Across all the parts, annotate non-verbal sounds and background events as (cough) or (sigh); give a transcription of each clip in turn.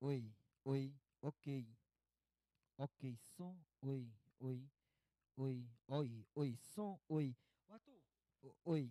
Oi, oi, ok. Ok, som, oi, oi, oi, oi, oi, som, oi. Watu, oi.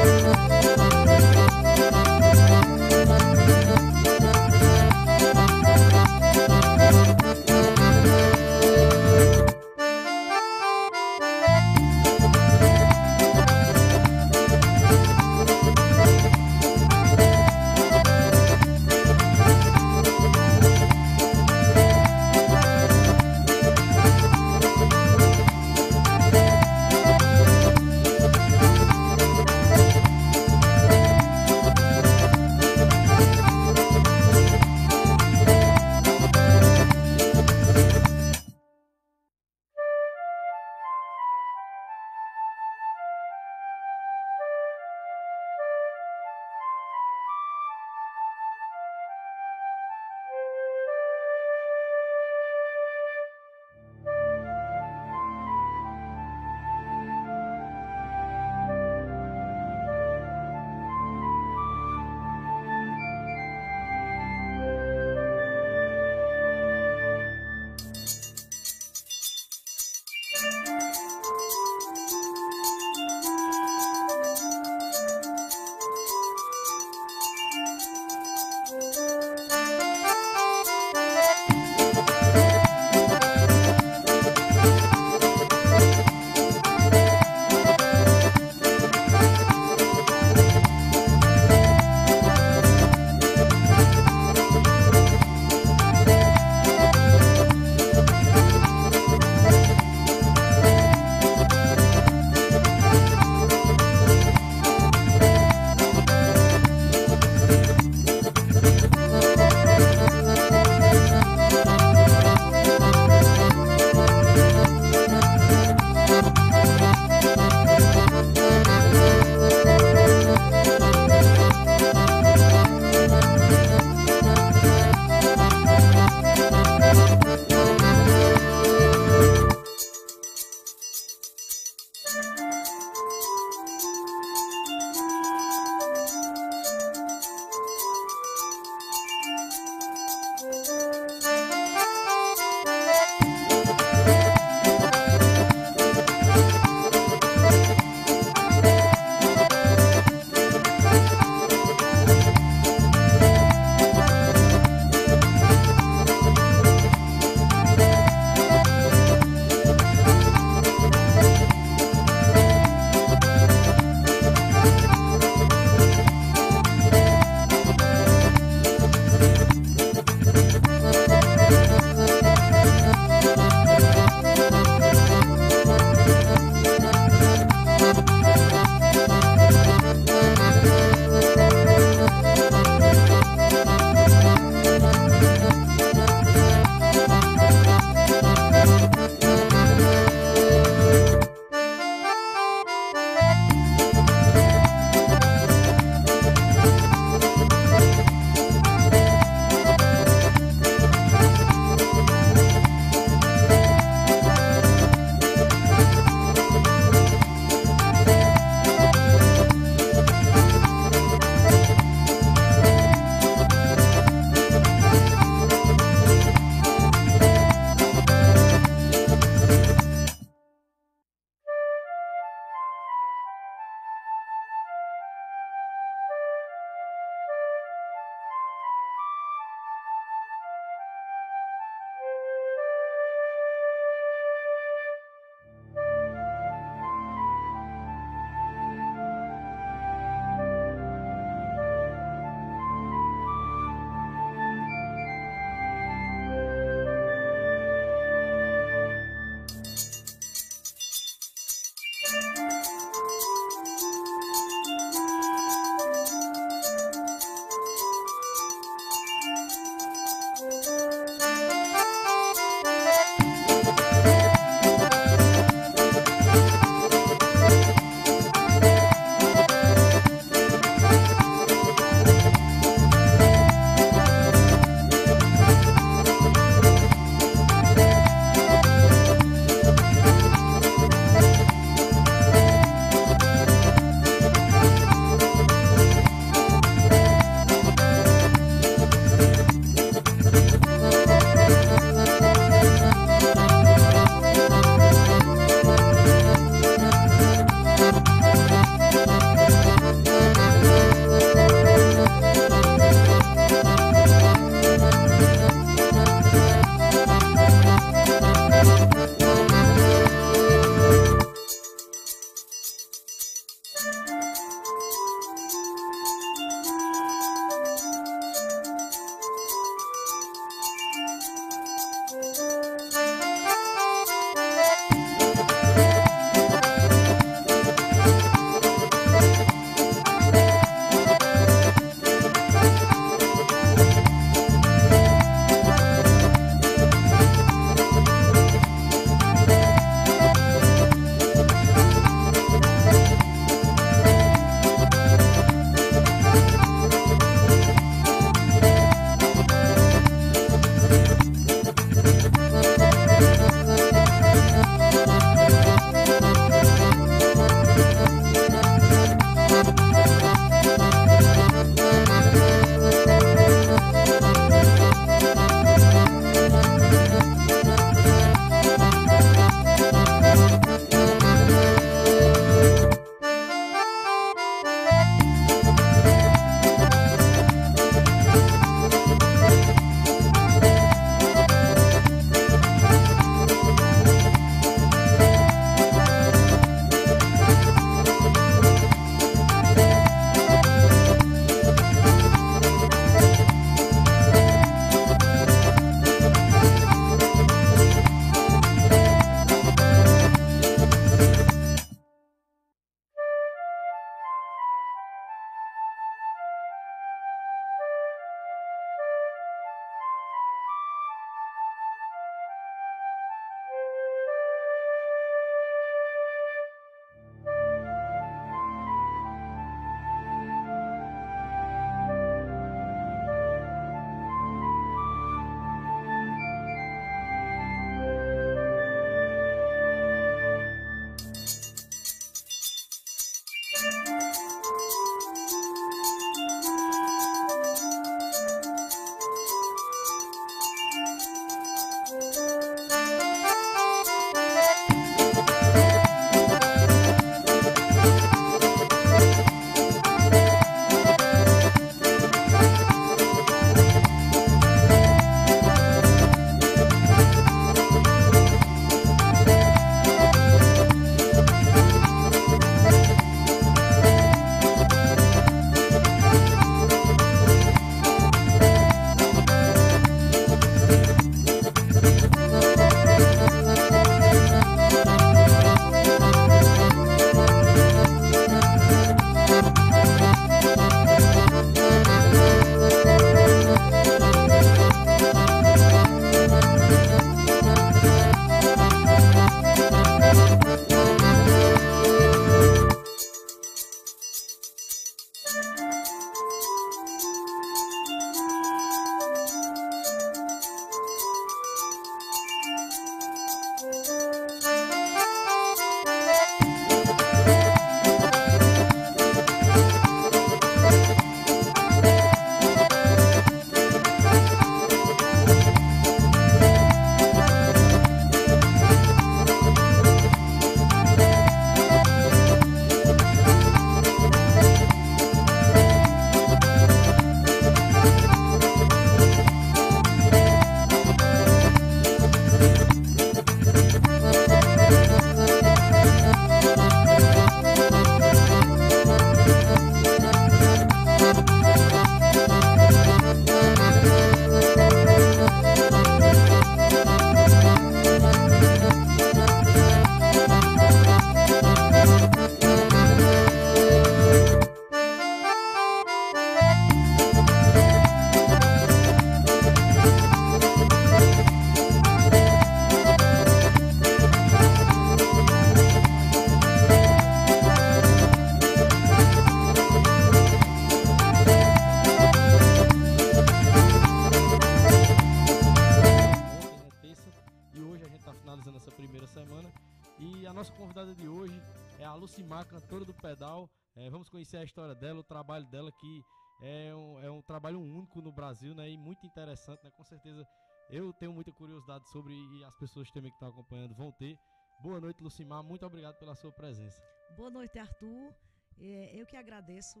Único no Brasil, né? E muito interessante, né? Com certeza eu tenho muita curiosidade sobre e as pessoas também que estão acompanhando vão ter. Boa noite, Lucimar. Muito obrigado pela sua presença. Boa noite, Arthur. É, eu que agradeço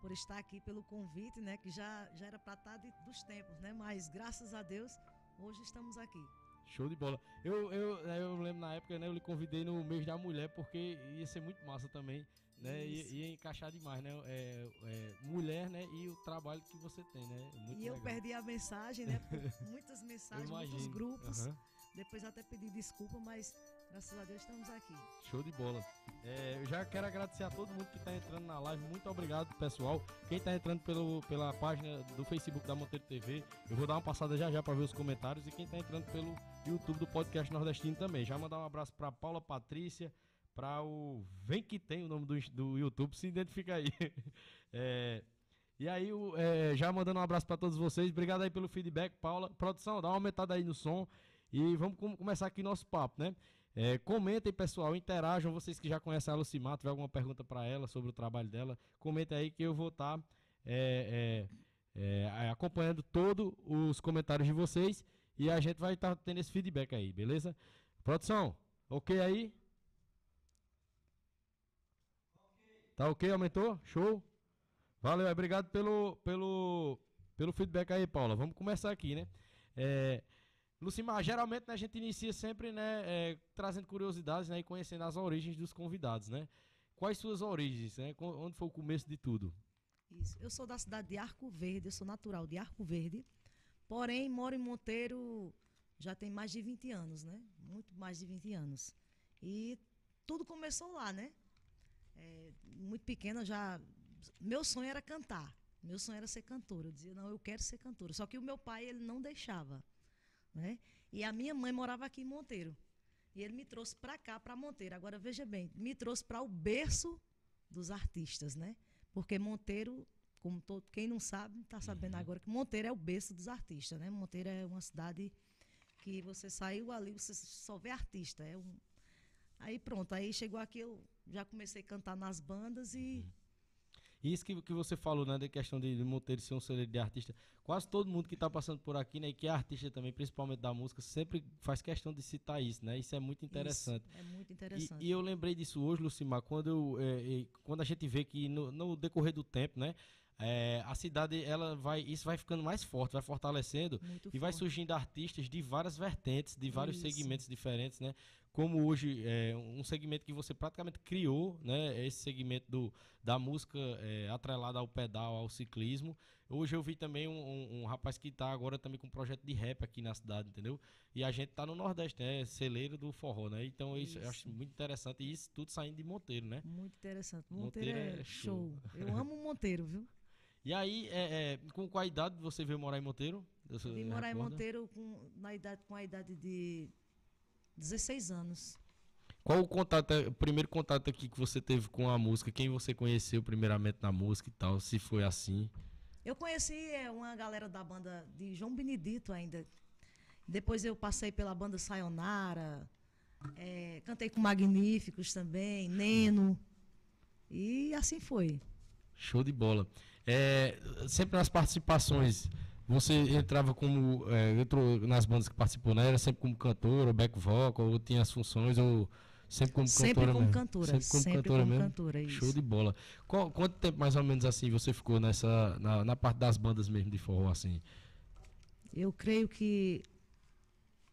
por estar aqui, pelo convite, né? Que já, já era para estar de, dos tempos, né? Mas graças a Deus, hoje estamos aqui. Show de bola. Eu, eu, eu lembro na época, né? Eu lhe convidei no mês da mulher porque ia ser muito massa também, né? Ia, ia, encaixar demais, né? É, é, mulher, né? E o trabalho que você tem, né? Muito e eu perdi a mensagem, né? (laughs) muitas mensagens, muitos grupos. Uhum. Depois até pedi desculpa, mas Graças a Deus estamos aqui. Show de bola. É, eu já quero agradecer a todo mundo que está entrando na live. Muito obrigado, pessoal. Quem está entrando pelo, pela página do Facebook da Monteiro TV, eu vou dar uma passada já já para ver os comentários. E quem está entrando pelo YouTube do Podcast Nordestino também. Já mandar um abraço para Paula Patrícia, para o Vem Que Tem, o nome do, do YouTube, se identifica aí. (laughs) É, e aí, é, já mandando um abraço para todos vocês. Obrigado aí pelo feedback, Paula. Produção, dá uma aumentada aí no som. E vamos começar aqui nosso papo, né? É, comentem, pessoal, interajam. Vocês que já conhecem a Lucimar, tiver alguma pergunta para ela sobre o trabalho dela, comentem aí que eu vou estar tá, é, é, é, acompanhando todos os comentários de vocês e a gente vai estar tá tendo esse feedback aí, beleza? Produção, ok aí? Tá ok? Aumentou? Show? Valeu, obrigado pelo, pelo, pelo feedback aí, Paula. Vamos começar aqui, né? É, Lucimar, geralmente né, a gente inicia sempre né, é, trazendo curiosidades né, e conhecendo as origens dos convidados, né? Quais suas origens, né? Onde foi o começo de tudo? Isso. Eu sou da cidade de Arco Verde, eu sou natural de Arco Verde, porém moro em Monteiro já tem mais de 20 anos, né? Muito mais de 20 anos. E tudo começou lá, né? É, muito pequena já. Meu sonho era cantar. Meu sonho era ser cantora. Eu dizia, não, eu quero ser cantora. Só que o meu pai, ele não deixava. Né? E a minha mãe morava aqui em Monteiro. E ele me trouxe para cá, para Monteiro. Agora, veja bem, me trouxe para o berço dos artistas, né? Porque Monteiro, como todo, quem não sabe, está sabendo uhum. agora que Monteiro é o berço dos artistas, né? Monteiro é uma cidade que você saiu ali, você só vê artista. É um... Aí pronto, aí chegou aqui, eu já comecei a cantar nas bandas e uhum. Isso que, que você falou, né, da questão de, de Monteiro ser um celeiro de artista. Quase todo mundo que está passando por aqui, né, e que é artista também, principalmente da música, sempre faz questão de citar isso, né? Isso é muito interessante. Isso, é muito interessante. E, e, eu lembrei disso hoje, Lucimar, quando, eu, é, quando a gente vê que no, no decorrer do tempo, né, é, a cidade ela vai isso vai ficando mais forte vai fortalecendo Muito e forte. vai surgindo artistas de várias vertentes de vários isso. segmentos diferentes né como hoje é um segmento que você praticamente criou né? Esse segmento do, da música é, atrelada ao pedal ao ciclismo. Hoje eu vi também um, um, um rapaz que está agora também com um projeto de rap aqui na cidade entendeu? E a gente está no nordeste né? Celeiro do forró né? Então isso, isso eu acho muito interessante. E isso tudo saindo de Monteiro né? Muito interessante. Monteiro, Monteiro é, é show. show. Eu amo Monteiro viu? (laughs) E aí, é, é, com qual idade você veio morar em Monteiro? Vim morar em Monteiro com, na idade, com a idade de 16 anos. Qual o contato, o primeiro contato aqui que você teve com a música? Quem você conheceu primeiramente na música e tal, se foi assim? Eu conheci é, uma galera da banda de João Benedito ainda. Depois eu passei pela banda Sayonara, é, cantei com Magníficos também, Neno. E assim foi. Show de bola. É, sempre nas participações, você entrava como. É, entrou nas bandas que participou, né? Era sempre como cantora, back vocal, ou tinha as funções, ou sempre como sempre cantora como mesmo? Cantora, sempre como sempre cantora como mesmo. Cantora, isso. Show de bola. Qual, quanto tempo mais ou menos assim você ficou nessa. Na, na parte das bandas mesmo de forró, assim? Eu creio que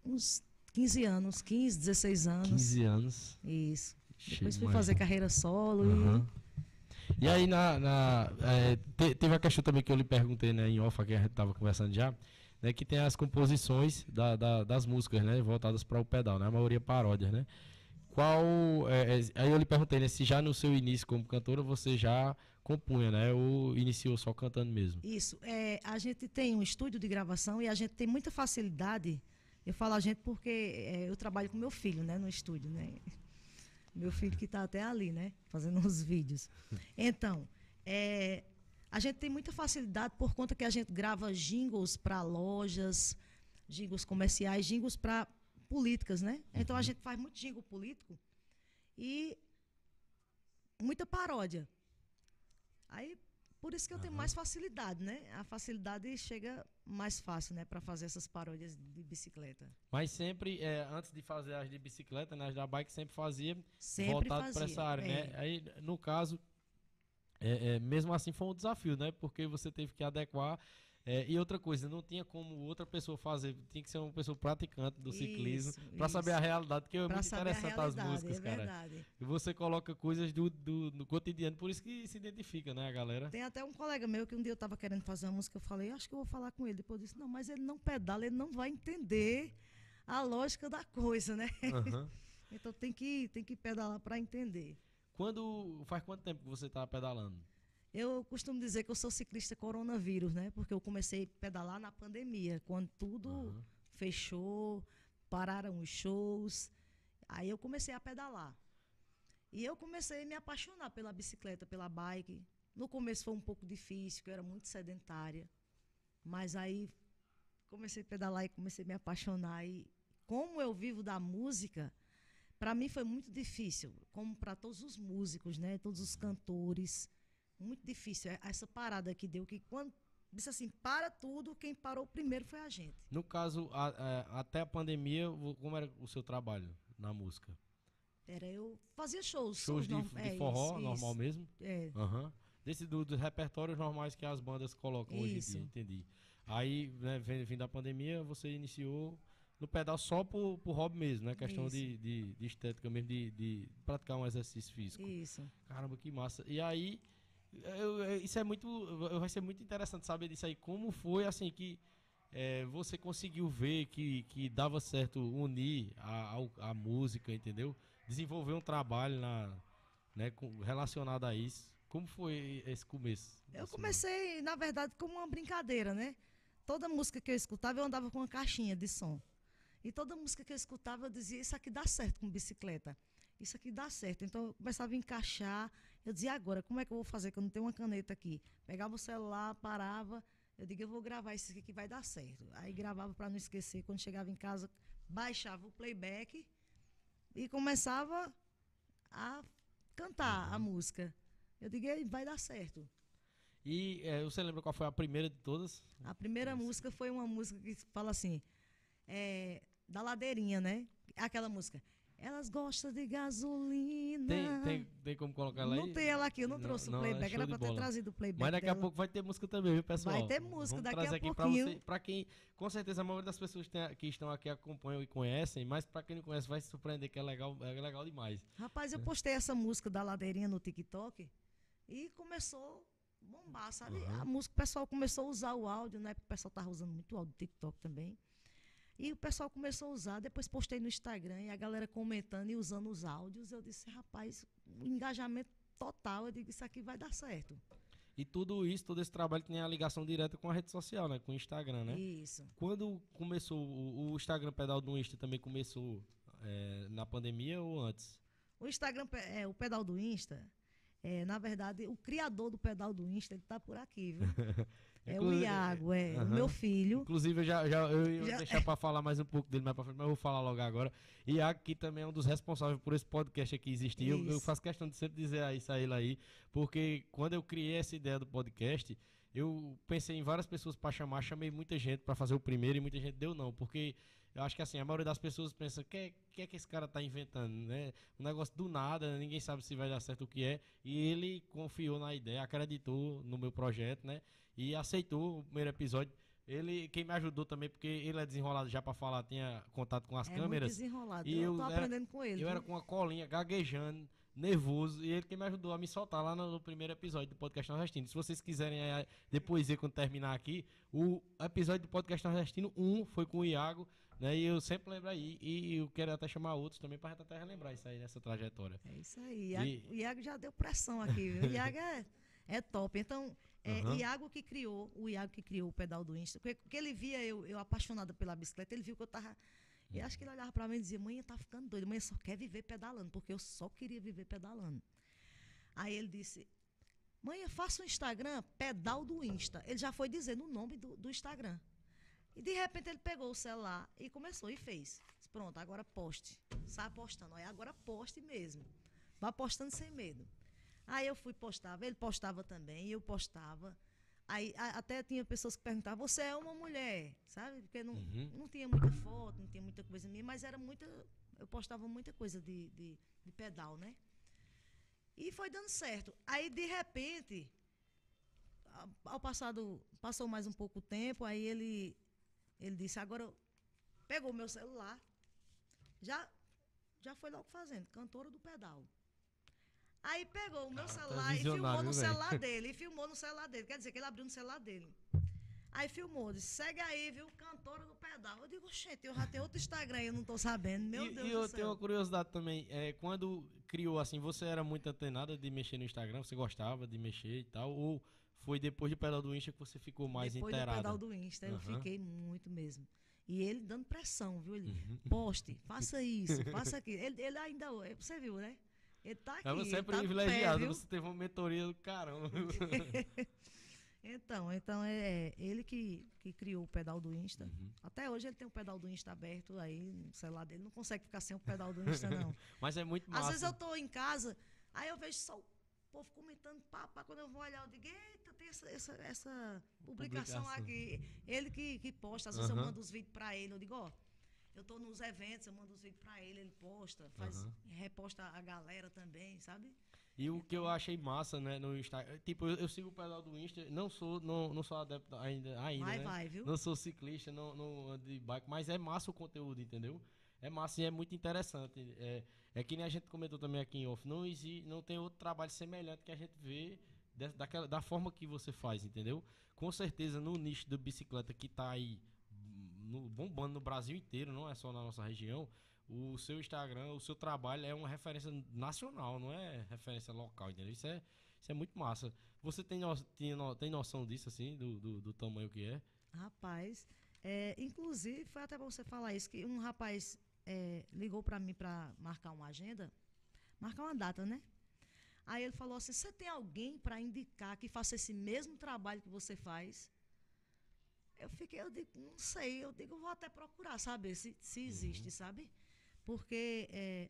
uns 15 anos, 15, 16 anos. 15 anos. Isso. Depois fui fazer carreira solo uhum. e e aí, na, na é, te, teve a questão também que eu lhe perguntei né, em off, que a gente estava conversando já, né, que tem as composições da, da, das músicas né, voltadas para o pedal, né, a maioria paródias. Né? Qual. É, é, aí eu lhe perguntei né, se já no seu início como cantora você já compunha, né? Ou iniciou só cantando mesmo? Isso. É, a gente tem um estúdio de gravação e a gente tem muita facilidade. Eu falo a gente porque é, eu trabalho com meu filho, né, no estúdio, né? Meu filho que está até ali, né? Fazendo uns vídeos. Então, é, a gente tem muita facilidade por conta que a gente grava jingles para lojas, jingles comerciais, jingles para políticas, né? Então a Uhum. gente faz muito jingle político e muita paródia. Aí, por isso que eu tenho Aham. mais facilidade, né? A facilidade chega mais fácil, né? Para fazer essas paródias de bicicleta. Mas sempre, é, antes de fazer as de bicicleta, né, as da bike sempre fazia Sempre voltado para essa área, é. né? Aí, no caso, é, é, mesmo assim foi um desafio, né? Porque você teve que adequar. É, e outra coisa, não tinha como outra pessoa fazer, tinha que ser uma pessoa praticante do ciclismo para saber a realidade, que é Pra muito interessante as realidade, músicas, é cara. verdade. E você coloca coisas do, do, do cotidiano, por isso que se identifica, né, a galera? Tem até um colega meu que um dia eu estava querendo fazer uma música, eu falei, acho que eu vou falar com ele. Depois eu disse, não, mas ele não pedala, ele não vai entender a lógica da coisa, né? Aham. (laughs) Então tem que, tem que pedalar para entender. Quando faz quanto tempo que você tá pedalando? Eu costumo dizer que eu sou ciclista coronavírus, né? Porque eu comecei a pedalar na pandemia, quando tudo Aham. fechou, pararam os shows. Aí eu comecei a pedalar. E eu comecei a me apaixonar pela bicicleta, pela bike. No começo foi um pouco difícil, porque eu era muito sedentária. Mas aí comecei a pedalar e comecei a me apaixonar. E como eu vivo da música, para mim foi muito difícil, como para todos os músicos, né? Todos os cantores. Muito difícil. É- Essa parada que deu, que quando disse assim, para tudo, quem parou primeiro foi a gente. No caso, a- a- até a pandemia, como era o seu trabalho na música? Era eu fazia shows. Shows de, norm- de é, forró, isso, normal isso. mesmo? É, Aham. Desse do- dos repertórios normais que as bandas colocam hoje em Isso. dia, entendi. Aí, né, vem da pandemia, você iniciou no pedal só por, por hobby mesmo, né? Questão Isso. de, de, de estética mesmo, de, de praticar um exercício físico. isso. Caramba, que massa. E aí, eu- eu- isso é muito. Vai ser muito interessante saber disso aí. Como foi assim que é, você conseguiu ver que, que dava certo unir a, ao- a música, entendeu? Desenvolver um trabalho na, né, com- relacionado a isso. Como foi esse começo? Eu comecei, na verdade, como uma brincadeira, né? Toda música que eu escutava, eu andava com uma caixinha de som. E toda música que eu escutava, eu dizia, isso aqui dá certo com bicicleta. Isso aqui dá certo. Então, eu começava a encaixar. Eu dizia, agora, como é que eu vou fazer, que eu não tenho uma caneta aqui? Pegava o celular, parava. Eu digo, eu vou gravar isso aqui que vai dar certo. Aí gravava para não esquecer. Quando chegava em casa, baixava o playback e começava a cantar a música. Eu digo, "Ei, vai dar certo. E é, você lembra qual foi a primeira de todas? A primeira música foi uma música que fala assim, é, da ladeirinha, né? Aquela música. Elas gostam de gasolina. Tem, tem, tem como colocar ela aí? não tem ela aqui, eu não, Não, trouxe não, o é playback, era pra ter bola. trazido o playback. Mas daqui a dela. pouco vai ter música também, viu, pessoal? Vai ter música Vamos daqui trazer a aqui pra pouquinho. você, pra quem, com certeza a maioria das pessoas tem- que estão aqui acompanham e conhecem, mas pra quem não conhece vai se surpreender que é legal, é legal demais. Rapaz, eu postei essa música da ladeirinha no TikTok e começou a bombar, sabe? Aham. A música, o pessoal começou a usar o áudio, né? Porque o pessoal tava usando muito áudio do TikTok também. E o pessoal começou a usar, depois postei no Instagram e a galera comentando e usando os áudios. Eu disse, rapaz, engajamento total. Eu digo, isso aqui vai dar certo. E tudo isso, todo esse trabalho tem a ligação direta com a rede social, né? Com o Instagram, né? Isso. Quando começou, o, o Instagram Pedal do Insta também começou é, na pandemia ou antes? O Instagram, é, o pedal do Insta, é, na verdade, o criador do pedal do Insta, ele tá por aqui, viu? (laughs) É o Inclusive- Iago, é o Aham. meu filho. Inclusive, eu já, já eu ia Já- deixar pra falar mais um pouco dele mais pra frente, mas eu vou falar logo agora. Iago, que também é um dos responsáveis por esse podcast aqui existir. Eu, eu faço questão de sempre dizer isso a ele aí, porque quando eu criei essa ideia do podcast, eu pensei em várias pessoas pra chamar, chamei muita gente pra fazer o primeiro e muita gente deu não, porque eu acho que assim, a maioria das pessoas pensa, o que, é- que é que esse cara tá inventando, né? Um negócio do nada, ninguém sabe se vai dar certo o que é, e ele confiou na ideia, acreditou no meu projeto, né? E aceitou o primeiro episódio. Ele, quem me ajudou também, porque ele é desenrolado já pra falar, tinha contato com as é câmeras. desenrolado. E eu, eu tô era- aprendendo com ele. Eu era viu? com uma colinha, gaguejando, nervoso, e ele que me ajudou a me soltar lá no, no primeiro episódio do Podcast Nordestino. Se vocês quiserem eh, depois ver quando terminar aqui, o episódio do Podcast Nordestino 1 foi com o Iago, né? E eu sempre lembro aí, e eu quero até chamar outros também gente até relembrar isso aí nessa trajetória. É isso aí. Iago, E- O Iago já deu pressão aqui, viu? O Iago é, é top. Então, é Aham. Iago que criou, o Iago que criou o pedal do Insta. Porque, porque ele via eu, eu apaixonada pela bicicleta, ele viu que eu tava. Eu acho que ele olhava pra mim e dizia, mãe, tá ficando doido, mãe só quer viver pedalando, porque eu só queria viver pedalando. Aí ele disse, mãe, faça um Instagram, pedal do Insta. Ele já foi dizendo o nome do, do Instagram. E de repente ele pegou o celular e começou e fez. Pronto, agora poste. Sai postando. Agora poste mesmo. Vá postando sem medo. Aí eu fui postava, ele postava também, eu postava. Aí a- até tinha pessoas que perguntavam, você é uma mulher, sabe? Porque não, Uhum. não tinha muita foto, não tinha muita coisa minha, mas era muita. Eu postava muita coisa de, de, de pedal, né? E foi dando certo. Aí, de repente, ao passado, passou mais um pouco tempo, aí ele, ele disse, agora eu- pegou o meu celular, já, já foi logo fazendo, cantora do pedal. Aí pegou o meu tu é celular e visionário, filmou no celular (laughs) dele, e filmou no celular dele. Quer dizer, que ele abriu no celular dele. Aí filmou, disse, segue aí, viu, cantora do pedal. Eu digo, gente, eu já tenho outro Instagram e eu não tô sabendo, meu e, Deus e do eu céu. tenho uma curiosidade também. É, quando criou assim, você era muito antenada de mexer no Instagram? Você gostava de mexer e tal? Ou foi depois do pedal do Insta que você ficou mais Depois inteirada? do pedal do Insta, eu Aham. fiquei muito mesmo. E ele dando pressão, viu? Ele, Uhum. poste, faça isso, faça aquilo. Ele, ele ainda, você viu, né? Ele tá aqui. Você é tá pé, privilegiado, viu? você teve uma mentoria do caramba. (laughs) Então, então é ele que, que criou o pedal do Insta. Uhum. Até hoje ele tem o pedal do Insta aberto aí no celular dele. Não consegue ficar sem o pedal do Insta, não. (laughs) Mas é muito massa. Às vezes eu tô em casa, aí eu vejo só o povo comentando, pá, pá, quando eu vou olhar, eu digo, eita, tem essa, essa, essa publicação, Publicação. aqui. Ele que, que posta, às vezes eu mando os vídeos pra ele, eu digo, ó, eu tô nos eventos, eu mando os vídeos pra ele, ele posta, faz, Aham. reposta a galera também, sabe? E o que eu achei massa, né, no Instagram. Tipo, eu, eu sigo o pedal do Insta, não sou, não, não sou adepto ainda, ainda vai, né? vai, viu? Não sou ciclista, não, não ando de bike, mas é massa o conteúdo, entendeu? É massa e é muito interessante. É, é que nem a gente comentou também aqui em off, não, existe, não tem outro trabalho semelhante que a gente vê daquela, da forma que você faz, entendeu? Com certeza no nicho da bicicleta que tá aí no- bombando no Brasil inteiro, não é só na nossa região, o seu Instagram, o seu trabalho é uma referência nacional, não é referência local, entendeu? Isso é, isso é muito massa. Você tem, no, tem, no- tem noção disso, assim, do, do, do tamanho que é? Rapaz, é, inclusive, foi até bom você falar isso, que um rapaz é, ligou para mim para marcar uma agenda, marcar uma data, né? Aí ele falou assim: você tem alguém para indicar que faça esse mesmo trabalho que você faz? Eu fiquei, eu digo, não sei, eu digo, vou até procurar saber se, se existe, sabe? Porque é,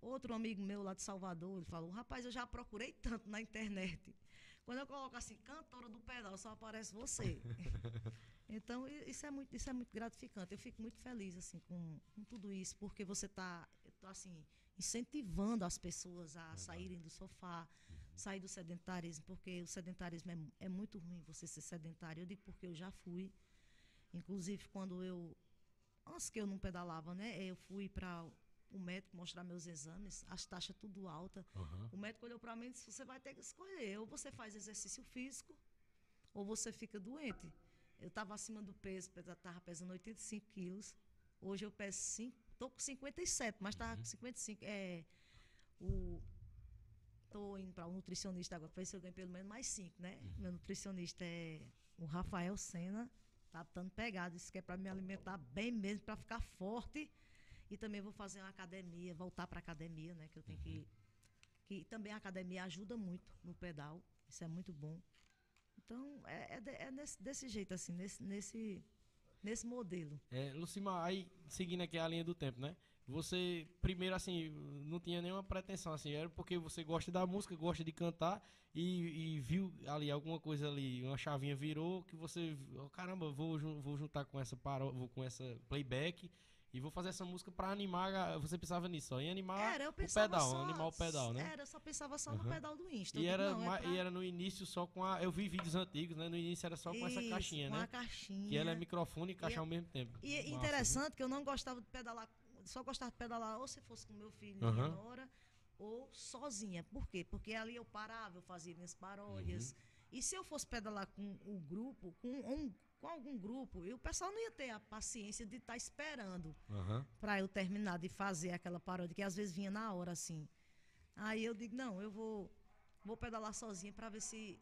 outro amigo meu lá de Salvador, ele falou, rapaz, eu já procurei tanto na internet. Quando eu coloco assim, cantora do pedal, só aparece você. (laughs) Então, isso é muito, isso é muito gratificante. Eu fico muito feliz assim com, com tudo isso, porque você está assim, incentivando as pessoas a saírem do sofá, sair do sedentarismo, porque o sedentarismo é, é muito ruim você ser sedentário. Eu digo porque eu já fui. Inclusive, quando eu. Antes que eu não pedalava, né? Eu fui para o médico mostrar meus exames, as taxas tudo alta. O médico olhou para mim e disse: você vai ter que escolher. Ou você faz exercício físico, ou você fica doente. Eu estava acima do peso, estava pesando 85 quilos. Hoje eu peso 5, estou com 57, mas estava com 55. É, o, Estou indo para um nutricionista agora, para ver se eu ganho pelo menos mais 5, né? Meu nutricionista é o Rafael Sena, tá dando pegado, disse que é para me alimentar bem mesmo, para ficar forte. E também vou fazer uma academia, voltar para academia, né? Que eu tenho que. Que também a academia ajuda muito no pedal. Isso é muito bom. Então, é, é é nesse- desse jeito, assim, nesse, nesse, nesse modelo. É, Lucimar, aí seguindo aqui a linha do tempo, né? Você, primeiro, assim, não tinha nenhuma pretensão, assim, era porque você gosta da música, gosta de cantar e, e viu ali alguma coisa ali, uma chavinha virou que você, oh, caramba, vou, vou juntar com essa paró, vou com essa playback e vou fazer essa música pra animar, a- você pensava nisso, só em animar Era, o pedal, só, animar o pedal, né? Era, eu só pensava só no Aham. pedal do Insta. E era, não, é pra- e era no início só com a. Eu vi vídeos antigos, né? No início era só com essa caixinha, com né? a caixinha. Que ela é microfone e caixa E- ao mesmo tempo. E interessante que eu não gostava de pedalar, só gostava de pedalar ou se fosse com meu filho, Aham. minha nora, ou sozinha. Por quê? Porque ali eu parava, eu fazia minhas paródias. Uhum. E se eu fosse pedalar com o grupo, com, um, com algum grupo, e o pessoal não ia ter a paciência de estar esperando viu? Aham. para eu terminar de fazer aquela paródia, que às vezes vinha na hora assim. Aí eu digo, não, eu vou, vou pedalar sozinha para ver se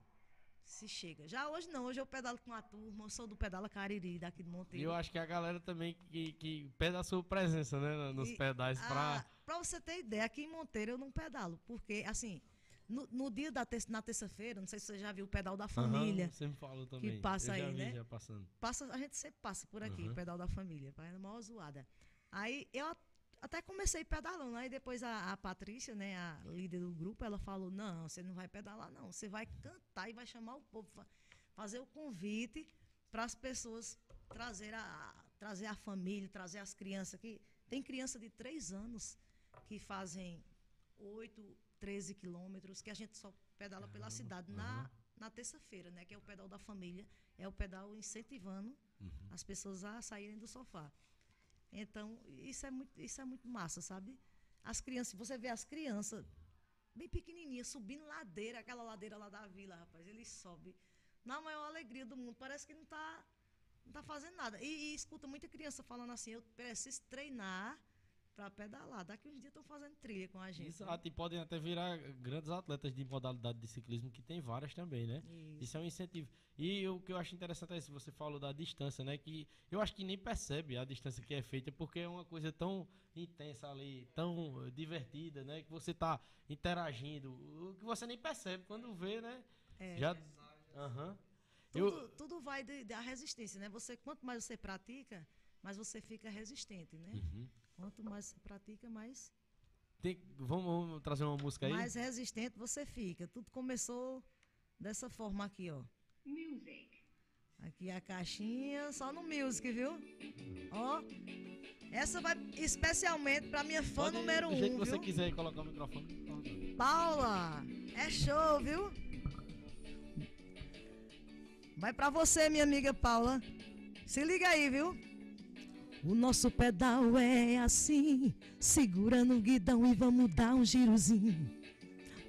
se chega. Já hoje não, hoje eu pedalo com a turma, eu sou do Pedala Cariri, daqui de E Monteiro. eu acho que a galera também que, que pede a sua presença, né? no- Nos E- pedais pra. Ah, pra você ter ideia, aqui em Monteiro eu não pedalo, porque assim, no, no dia da ter- na terça-feira, não sei se você já viu o pedal da família. Você me falou também. passa eu já aí, né? Passa, a gente sempre passa por aqui, Uhum. o pedal da família, é a maior zoada. Aí eu até comecei pedalando. Aí depois a, a, Patrícia, né, a líder do grupo, ela falou: Não, você não vai pedalar, não. Você vai cantar e vai chamar o povo, fazer o convite para as pessoas trazer a, trazer a família, trazer as crianças. que Tem criança de três anos que fazem 8, 13 quilômetros, que a gente só pedala Caramba, pela cidade. Na, na terça-feira, né, que é o pedal da família, é o pedal incentivando uhum. as pessoas a saírem do sofá. Então, isso é muito, isso é muito massa, sabe? As crianças, você vê as crianças bem pequenininhas subindo ladeira, aquela ladeira lá da vila, rapaz, eles sobem na maior alegria do mundo. Parece que não está não tá fazendo nada. E, e, escuta muita criança falando assim, eu preciso treinar para pedalar. Daqui uns dias estão fazendo trilha com a gente. Exato, né? e podem até virar grandes atletas de modalidade de ciclismo, que tem várias também, né? Isso. Isso é um incentivo. E o que eu acho interessante é isso, você falou da distância, né? Que eu acho que nem percebe a distância que é feita, porque é uma coisa tão intensa ali, tão divertida, né? Que você está interagindo, o que você nem percebe quando vê, né? É. Já... Uhum. Tudo, eu... tudo vai da resistência, né? Você, quanto mais você pratica, mais você fica resistente, né? Uhum. Quanto mais você pratica, mais. Tem, vamos, vamos, trazer uma música aí? Mais resistente você fica. Tudo começou dessa forma aqui, ó. Music. Aqui a caixinha, só no music, viu? Ó. Essa vai especialmente pra minha fã Pode, número um. Do jeito que você quiser colocar o microfone. Paula, é show, viu? Vai pra você, minha amiga Paula. Se liga aí, viu? O nosso pedal é assim, segurando o guidão e vamos dar um girozinho.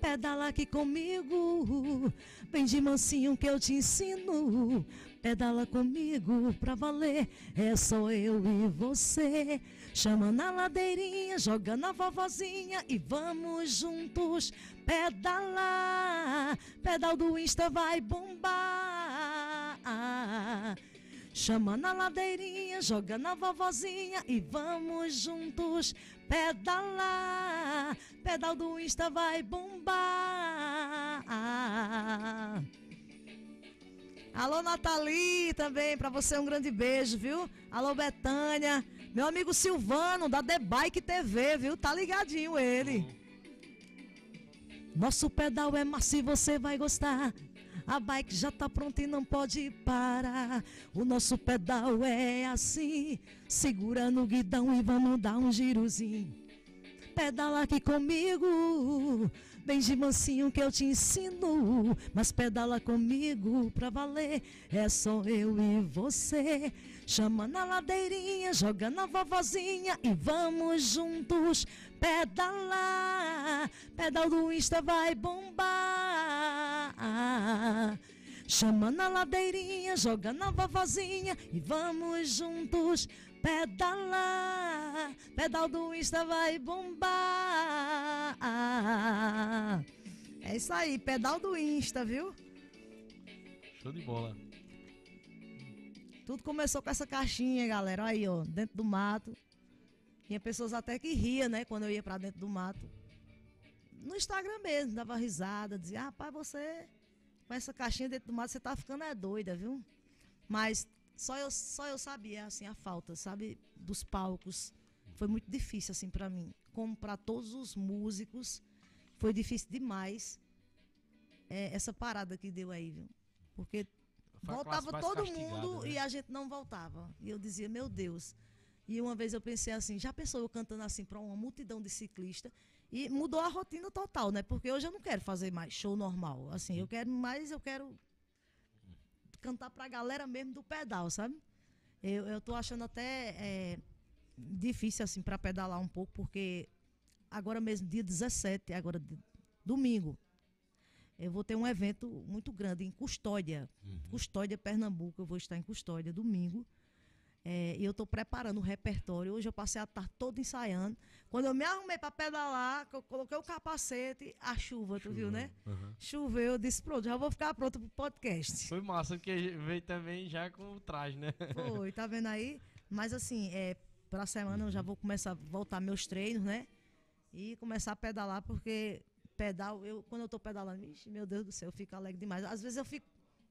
Pedala aqui comigo, vem de mansinho que eu te ensino. Pedala comigo pra valer, é só eu e você. Chama na ladeirinha, joga na vovozinha e vamos juntos pedalar. Pedal do Insta vai bombar. Chama na ladeirinha, joga na vovozinha e vamos juntos pedalar. Pedal do Insta vai bombar. Alô, Nathalie, também, para você um grande beijo, viu? Alô, Betânia. Meu amigo Silvano, da The Bike TV, viu? Tá ligadinho ele. Nosso pedal é macio, você vai gostar. A bike já tá pronta e não pode parar. O nosso pedal é assim. Segura no guidão e vamos dar um girozinho. Pedala aqui comigo. Bem de mansinho que eu te ensino. Mas pedala comigo pra valer. É só eu e você. Chama na ladeirinha, joga na vovozinha e vamos juntos pedalar. Pedal do Insta vai bombar. Chama na ladeirinha, joga na vovozinha e vamos juntos pedalar. Pedal do Insta vai bombar. É isso aí, pedal do Insta, viu? Show de bola. Tudo começou com essa caixinha, galera. Aí, ó, dentro do mato. Tinha pessoas até que ria, né, quando eu ia para dentro do mato. No Instagram mesmo, dava risada, dizia, rapaz, você com essa caixinha dentro do mato, você tá ficando é doida, viu? Mas só eu, só eu sabia, assim, a falta, sabe, dos palcos. Foi muito difícil, assim, para mim. Como para todos os músicos, foi difícil demais é, essa parada que deu aí, viu? Porque voltava todo mundo né? e a gente não voltava. E eu dizia, meu Deus. E uma vez eu pensei assim, já pensou eu cantando assim para uma multidão de ciclistas? E mudou a rotina total, né? Porque hoje eu não quero fazer mais show normal. Assim, eu quero mais, eu quero cantar para a galera mesmo do pedal, sabe? Eu, eu tô achando até é, difícil assim para pedalar um pouco, porque agora mesmo, dia 17, agora domingo, eu vou ter um evento muito grande em Custódia. Uhum. Custódia, Pernambuco. Eu vou estar em Custódia domingo. É, e eu estou preparando o repertório. Hoje eu passei a tarde todo ensaiando. Quando eu me arrumei para pedalar, eu coloquei o capacete, a chuva, tu viu, né? Uhum. Choveu, eu disse, pronto, já vou ficar pronto pro podcast. Foi massa, porque veio também já com o traje, né? Foi, tá vendo aí? Mas assim, é, para a semana eu já vou começar a voltar meus treinos, né? E começar a pedalar, porque pedal, eu, quando eu tô pedalando, ixi, meu Deus do céu, eu fico alegre demais. Às vezes eu fico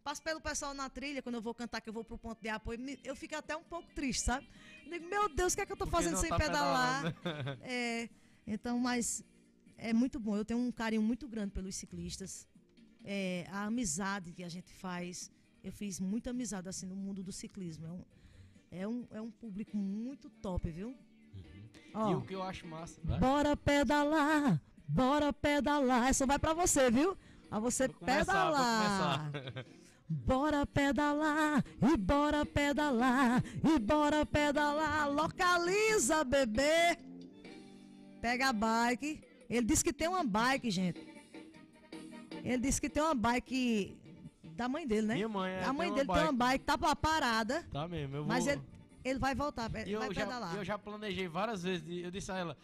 passo pelo pessoal na trilha, quando eu vou cantar, que eu vou pro ponto de apoio, eu fico até um pouco triste, sabe? Eu digo, meu Deus, o que é que eu tô Porque fazendo sem tá pedalar? (laughs) É, então, mas é muito bom. Eu tenho um carinho muito grande pelos ciclistas. É, a amizade que a gente faz. Eu fiz muita amizade assim no mundo do ciclismo. É um, é um, é um público muito top, viu? Ó, E o que eu acho massa. vai? Bora pedalar, bora pedalar. Essa vai pra você, viu? A você Vou começar, pedalar. vou começar. (laughs) Bora pedalar, e bora pedalar, e bora pedalar. Localiza, bebê. Pega a bike. Ele disse que tem uma bike, gente. Ele disse que tem uma bike da mãe dele, né? Minha mãe é, a mãe tem dele tem uma bike. tá parada, Tá mesmo, eu vou... mas ele, ele vai voltar, ele vai eu já, pedalar. eu já planejei várias vezes. Eu disse a ela,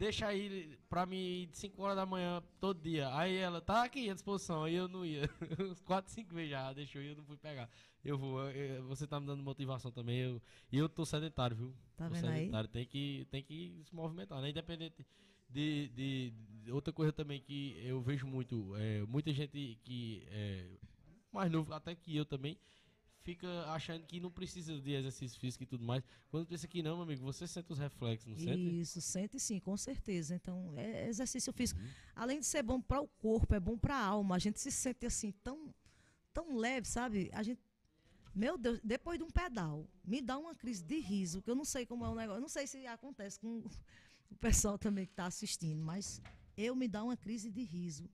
deixa aí pra mim ir de 5 horas da manhã todo dia. Aí ela, tá aqui à disposição. Aí eu não ia. Uns 4, 5 vezes já deixou e eu não fui pegar. Eu vou, eu- eu- você tá me dando motivação também. Eu, e eu tô sedentário, viu? Tá Tô vendo aí? sedentário. Tem que, tem que se movimentar, né? Independente de, de, de outra coisa também que eu vejo muito. É, muita gente que é mais novo, até que eu também. Fica achando que não precisa de exercício físico e tudo mais. Quando pensa que não, meu amigo, você sente os reflexos, não sente? Isso, sente sim, com certeza. Então, é exercício físico. Uhum. Além de ser bom para o corpo, é bom para a alma. A gente se sente assim tão, tão leve, sabe? A gente, meu Deus, depois de um pedal, me dá uma crise de riso, que eu não sei como é o negócio. Eu não sei se acontece com (laughs) o pessoal também que está assistindo, mas eu me dá uma crise de riso.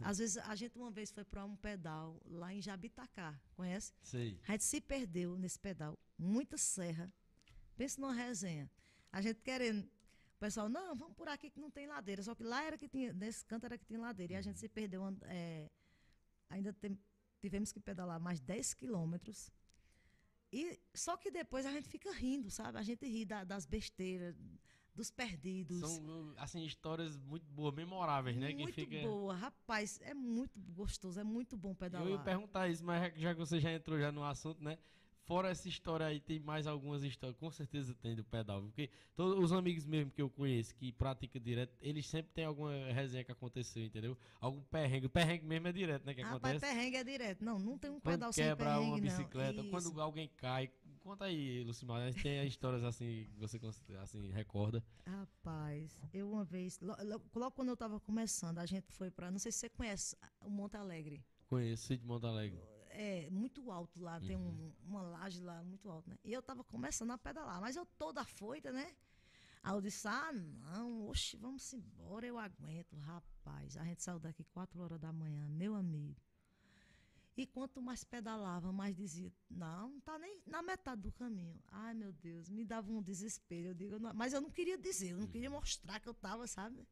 Às vezes a gente uma vez foi para um pedal lá em Jabitacá, conhece? Sei. A gente se perdeu nesse pedal. Muita serra. Pensa numa resenha. A gente querendo. O pessoal, não, vamos por aqui que não tem ladeira. Só que lá era que tinha, nesse canto era que tinha ladeira. E a gente se perdeu. é, ainda tem- tivemos que pedalar mais 10 quilômetros. E, só que depois a gente fica rindo, sabe? A gente ri da- das besteiras, dos perdidos. São, assim, histórias muito boas, memoráveis, né? muito que fica... boa. Rapaz, é muito gostoso, é muito bom pedalar. Eu ia perguntar isso, mas já- que você já entrou já no assunto, né? Fora essa história aí, tem mais algumas histórias, com certeza tem do pedal, porque todos os amigos mesmo que eu conheço, que praticam direto, eles sempre tem alguma resenha que aconteceu, entendeu? Algum perrengue, o perrengue mesmo é direto, né, que Rapaz, acontece. perrengue é direto. Não, não tem um Quando pedal sem quebra perrengue, uma não. bicicleta, Isso. quando alguém cai, conta aí, Lucimar, né? tem histórias assim, que você assim, recorda. Rapaz, eu uma vez, lo- lo- logo quando eu tava começando, a gente foi pra, não sei se você conhece o Monte Alegre. Conheço, Cid Monte Alegre. É muito alto lá, tem Uhum. um- uma laje lá muito alta, né? E eu tava começando a pedalar, mas eu toda afoita, né? Aí eu disse, ah, não, oxe, vamos embora, eu aguento. Rapaz, a gente saiu daqui 4 horas da manhã, meu amigo. E quanto mais pedalava, mais dizia, não, não tá nem na metade do caminho. Ai, meu Deus, me dava um desespero. Eu digo, não- mas eu não queria dizer, eu não queria mostrar que eu tava, sabe?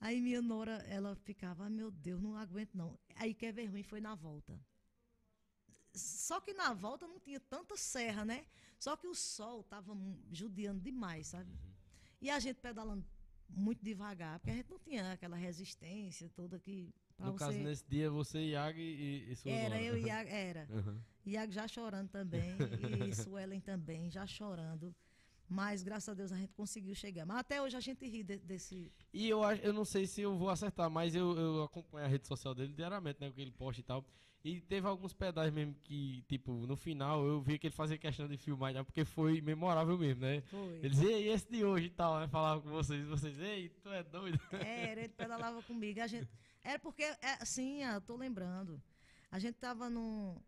Aí minha nora, ela ficava, ai meu Deus, não aguento não. Aí quer ver ruim foi na volta. Só que na volta não tinha tanta serra, né? Só que o sol tava mu- judiando demais, sabe? E a gente pedalando muito devagar, porque a gente não tinha aquela resistência toda que pra No você... caso, nesse dia, você, Iago e, e sua Era, eu e (laughs) Iago, era. Aham. Iago já chorando também, e (laughs) Suelen também, já chorando. Mas, graças a Deus, a gente conseguiu chegar. Mas até hoje a gente ri de- desse. E eu acho, eu não sei se eu vou acertar, mas eu, eu acompanho a rede social dele diariamente, né? O que ele posta e tal. E teve alguns pedais mesmo que, tipo, no final eu vi que ele fazia questão de filmar, né, porque foi memorável mesmo, né? Foi. Ele dizia, ei, esse de hoje e tal, né? Falava com vocês, vocês, ei, tu é doido. Era, ele pedalava comigo. A gente, era porque, é, assim, eu tô lembrando. A gente tava num.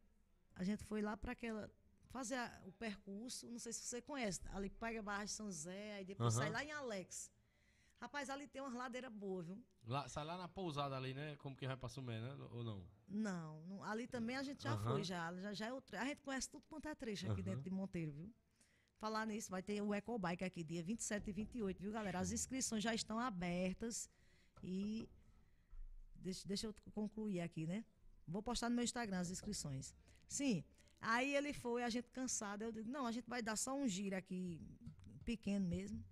A gente foi lá para aquela. Fazer a- o percurso, não sei se você conhece, ali pega Barra de São José, aí depois Aham. sai lá em Alex. Rapaz, ali tem uma ladeira boa, viu? Lá, sai lá na pousada ali, né? Como quem vai pra Sumé, né? Ou não? Não, não, ali também a gente já Aham. foi, já, já, já é outro. A gente conhece tudo quanto é trecho aqui Aham. dentro de Monteiro, viu? Falar nisso, vai ter o Ecobike aqui, dia 27 e 28, viu, galera? As inscrições já estão abertas e. Deixa, deixa eu concluir aqui, né? Vou postar no meu Instagram as inscrições. Sim, aí ele foi, a gente cansado. Eu digo, não, a gente vai dar só um giro aqui, pequeno mesmo.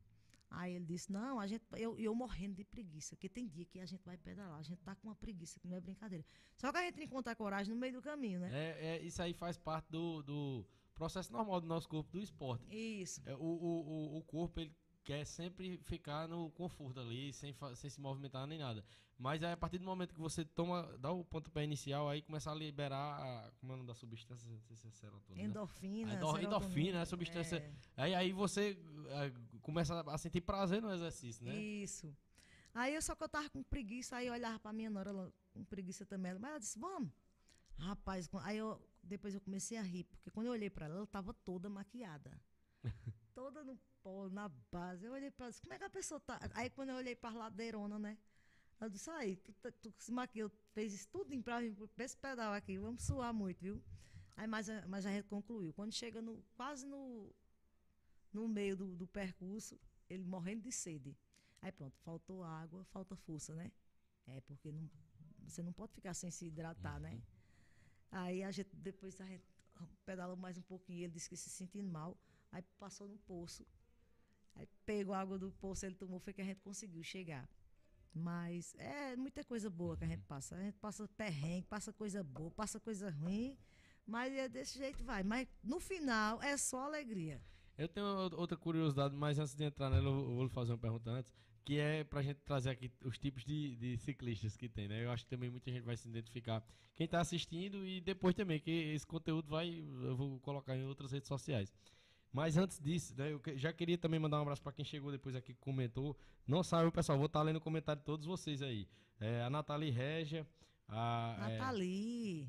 Aí ele disse, não, a gente, eu, eu morrendo de preguiça, porque tem dia que a gente vai pedalar, a gente tá com uma preguiça, que não é brincadeira. Só que a gente encontrar coragem no meio do caminho, né? É, é, isso aí faz parte do, do processo normal do nosso corpo, do esporte. Isso. É, o, o, o, o corpo, ele quer sempre ficar no conforto ali, sem, sem se movimentar nem nada. Mas aí, a partir do momento que você toma, dá o pontapé inicial, aí começa a liberar, a, como é o nome da substância? Não sei se é serotonina. Endorfina. Endor, endorfina, né? Substância. É. Aí, aí você é, começa a sentir prazer no exercício, né? Isso. Aí eu só que eu tava com preguiça, aí eu olhava pra minha nora, ela, com preguiça também. Mas ela disse, vamos. Rapaz, aí eu, depois eu comecei a rir, porque quando eu olhei para ela, ela tava toda maquiada. (laughs) toda no pó, na base. Eu olhei para ela, como é que a pessoa tá? Aí quando eu olhei para a ladeirona, né? Ela disse, aí, tu, tu, tu se maquiou, fez isso tudo pra vir pra esse pedal aqui, vamos suar muito, viu? Aí, mas, mas a gente concluiu. Quando chega no, quase no, no meio do, do percurso, ele morrendo de sede. Aí pronto, faltou água, falta força, né? É, porque não, você não pode ficar sem se hidratar, né? uhum. né? Aí a gente, depois a gente pedalou mais um pouquinho, ele disse que se sentindo mal, aí passou no poço. Aí pegou a água do poço, ele tomou, foi que a gente conseguiu chegar. Mas é muita coisa boa que a gente passa. A gente passa perrengue, passa coisa boa, passa coisa ruim, mas é desse jeito vai. Mas no final é só alegria. Eu tenho outra curiosidade, mas antes de entrar nela, eu vou lhe fazer uma pergunta antes, que é pra gente trazer aqui os tipos de, de ciclistas que tem, né? Eu acho que também muita gente vai se identificar. Quem está assistindo e depois também, que esse conteúdo vai, eu vou colocar em outras redes sociais. Mas antes disso, né, eu já queria também mandar um abraço para quem chegou depois aqui que comentou. Não saiu, pessoal, vou estar tá lendo o comentário de todos vocês aí. É, a Nathalie Régia. A, Nathalie.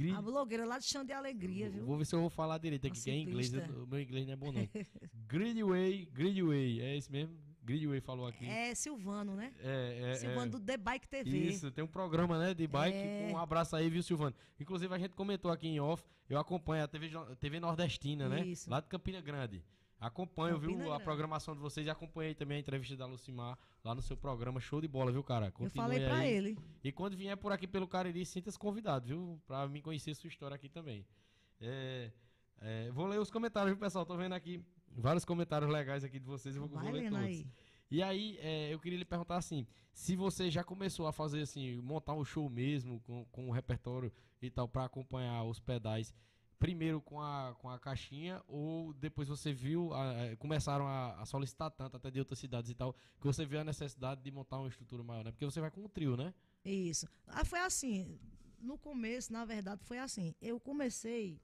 É, A blogueira lá de Chão de Alegria, viu? Vou ver se eu vou falar direito aqui, que é em inglês. O meu inglês não é bom, não. (laughs) Gridway, Gridway, é isso mesmo? Gridway falou aqui. É Silvano, né? É, é Silvano é. do The Bike TV. Isso, tem um programa, né, de bike. É. Um abraço aí, viu, Silvano? Inclusive, a gente comentou aqui em off, eu acompanho a TV, TV Nordestina, né? Isso. Lá de Campina Grande. Acompanho, Campina viu, Grande. a programação de vocês e acompanhei também a entrevista da Lucimar lá no seu programa. Show de bola, viu, cara? Continue eu falei pra aí. ele. E quando vier por aqui pelo Cariri, sinta-se convidado, viu? Pra mim conhecer sua história aqui também. É, é, vou ler os comentários, viu, pessoal? Tô vendo aqui vários comentários legais aqui de vocês. Eu vou, Vai ler todos. Aí. E aí, é, eu queria lhe perguntar assim, se você já começou a fazer assim, montar um show mesmo com, com o repertório e tal para acompanhar os pedais, primeiro com a, com a caixinha ou depois você viu, a, a, começaram a, a, solicitar tanto até de outras cidades e tal, que você viu a necessidade de montar uma estrutura maior, né? Porque você vai com um trio, né? Isso. Ah, foi assim, no começo, na verdade, foi assim. Eu comecei,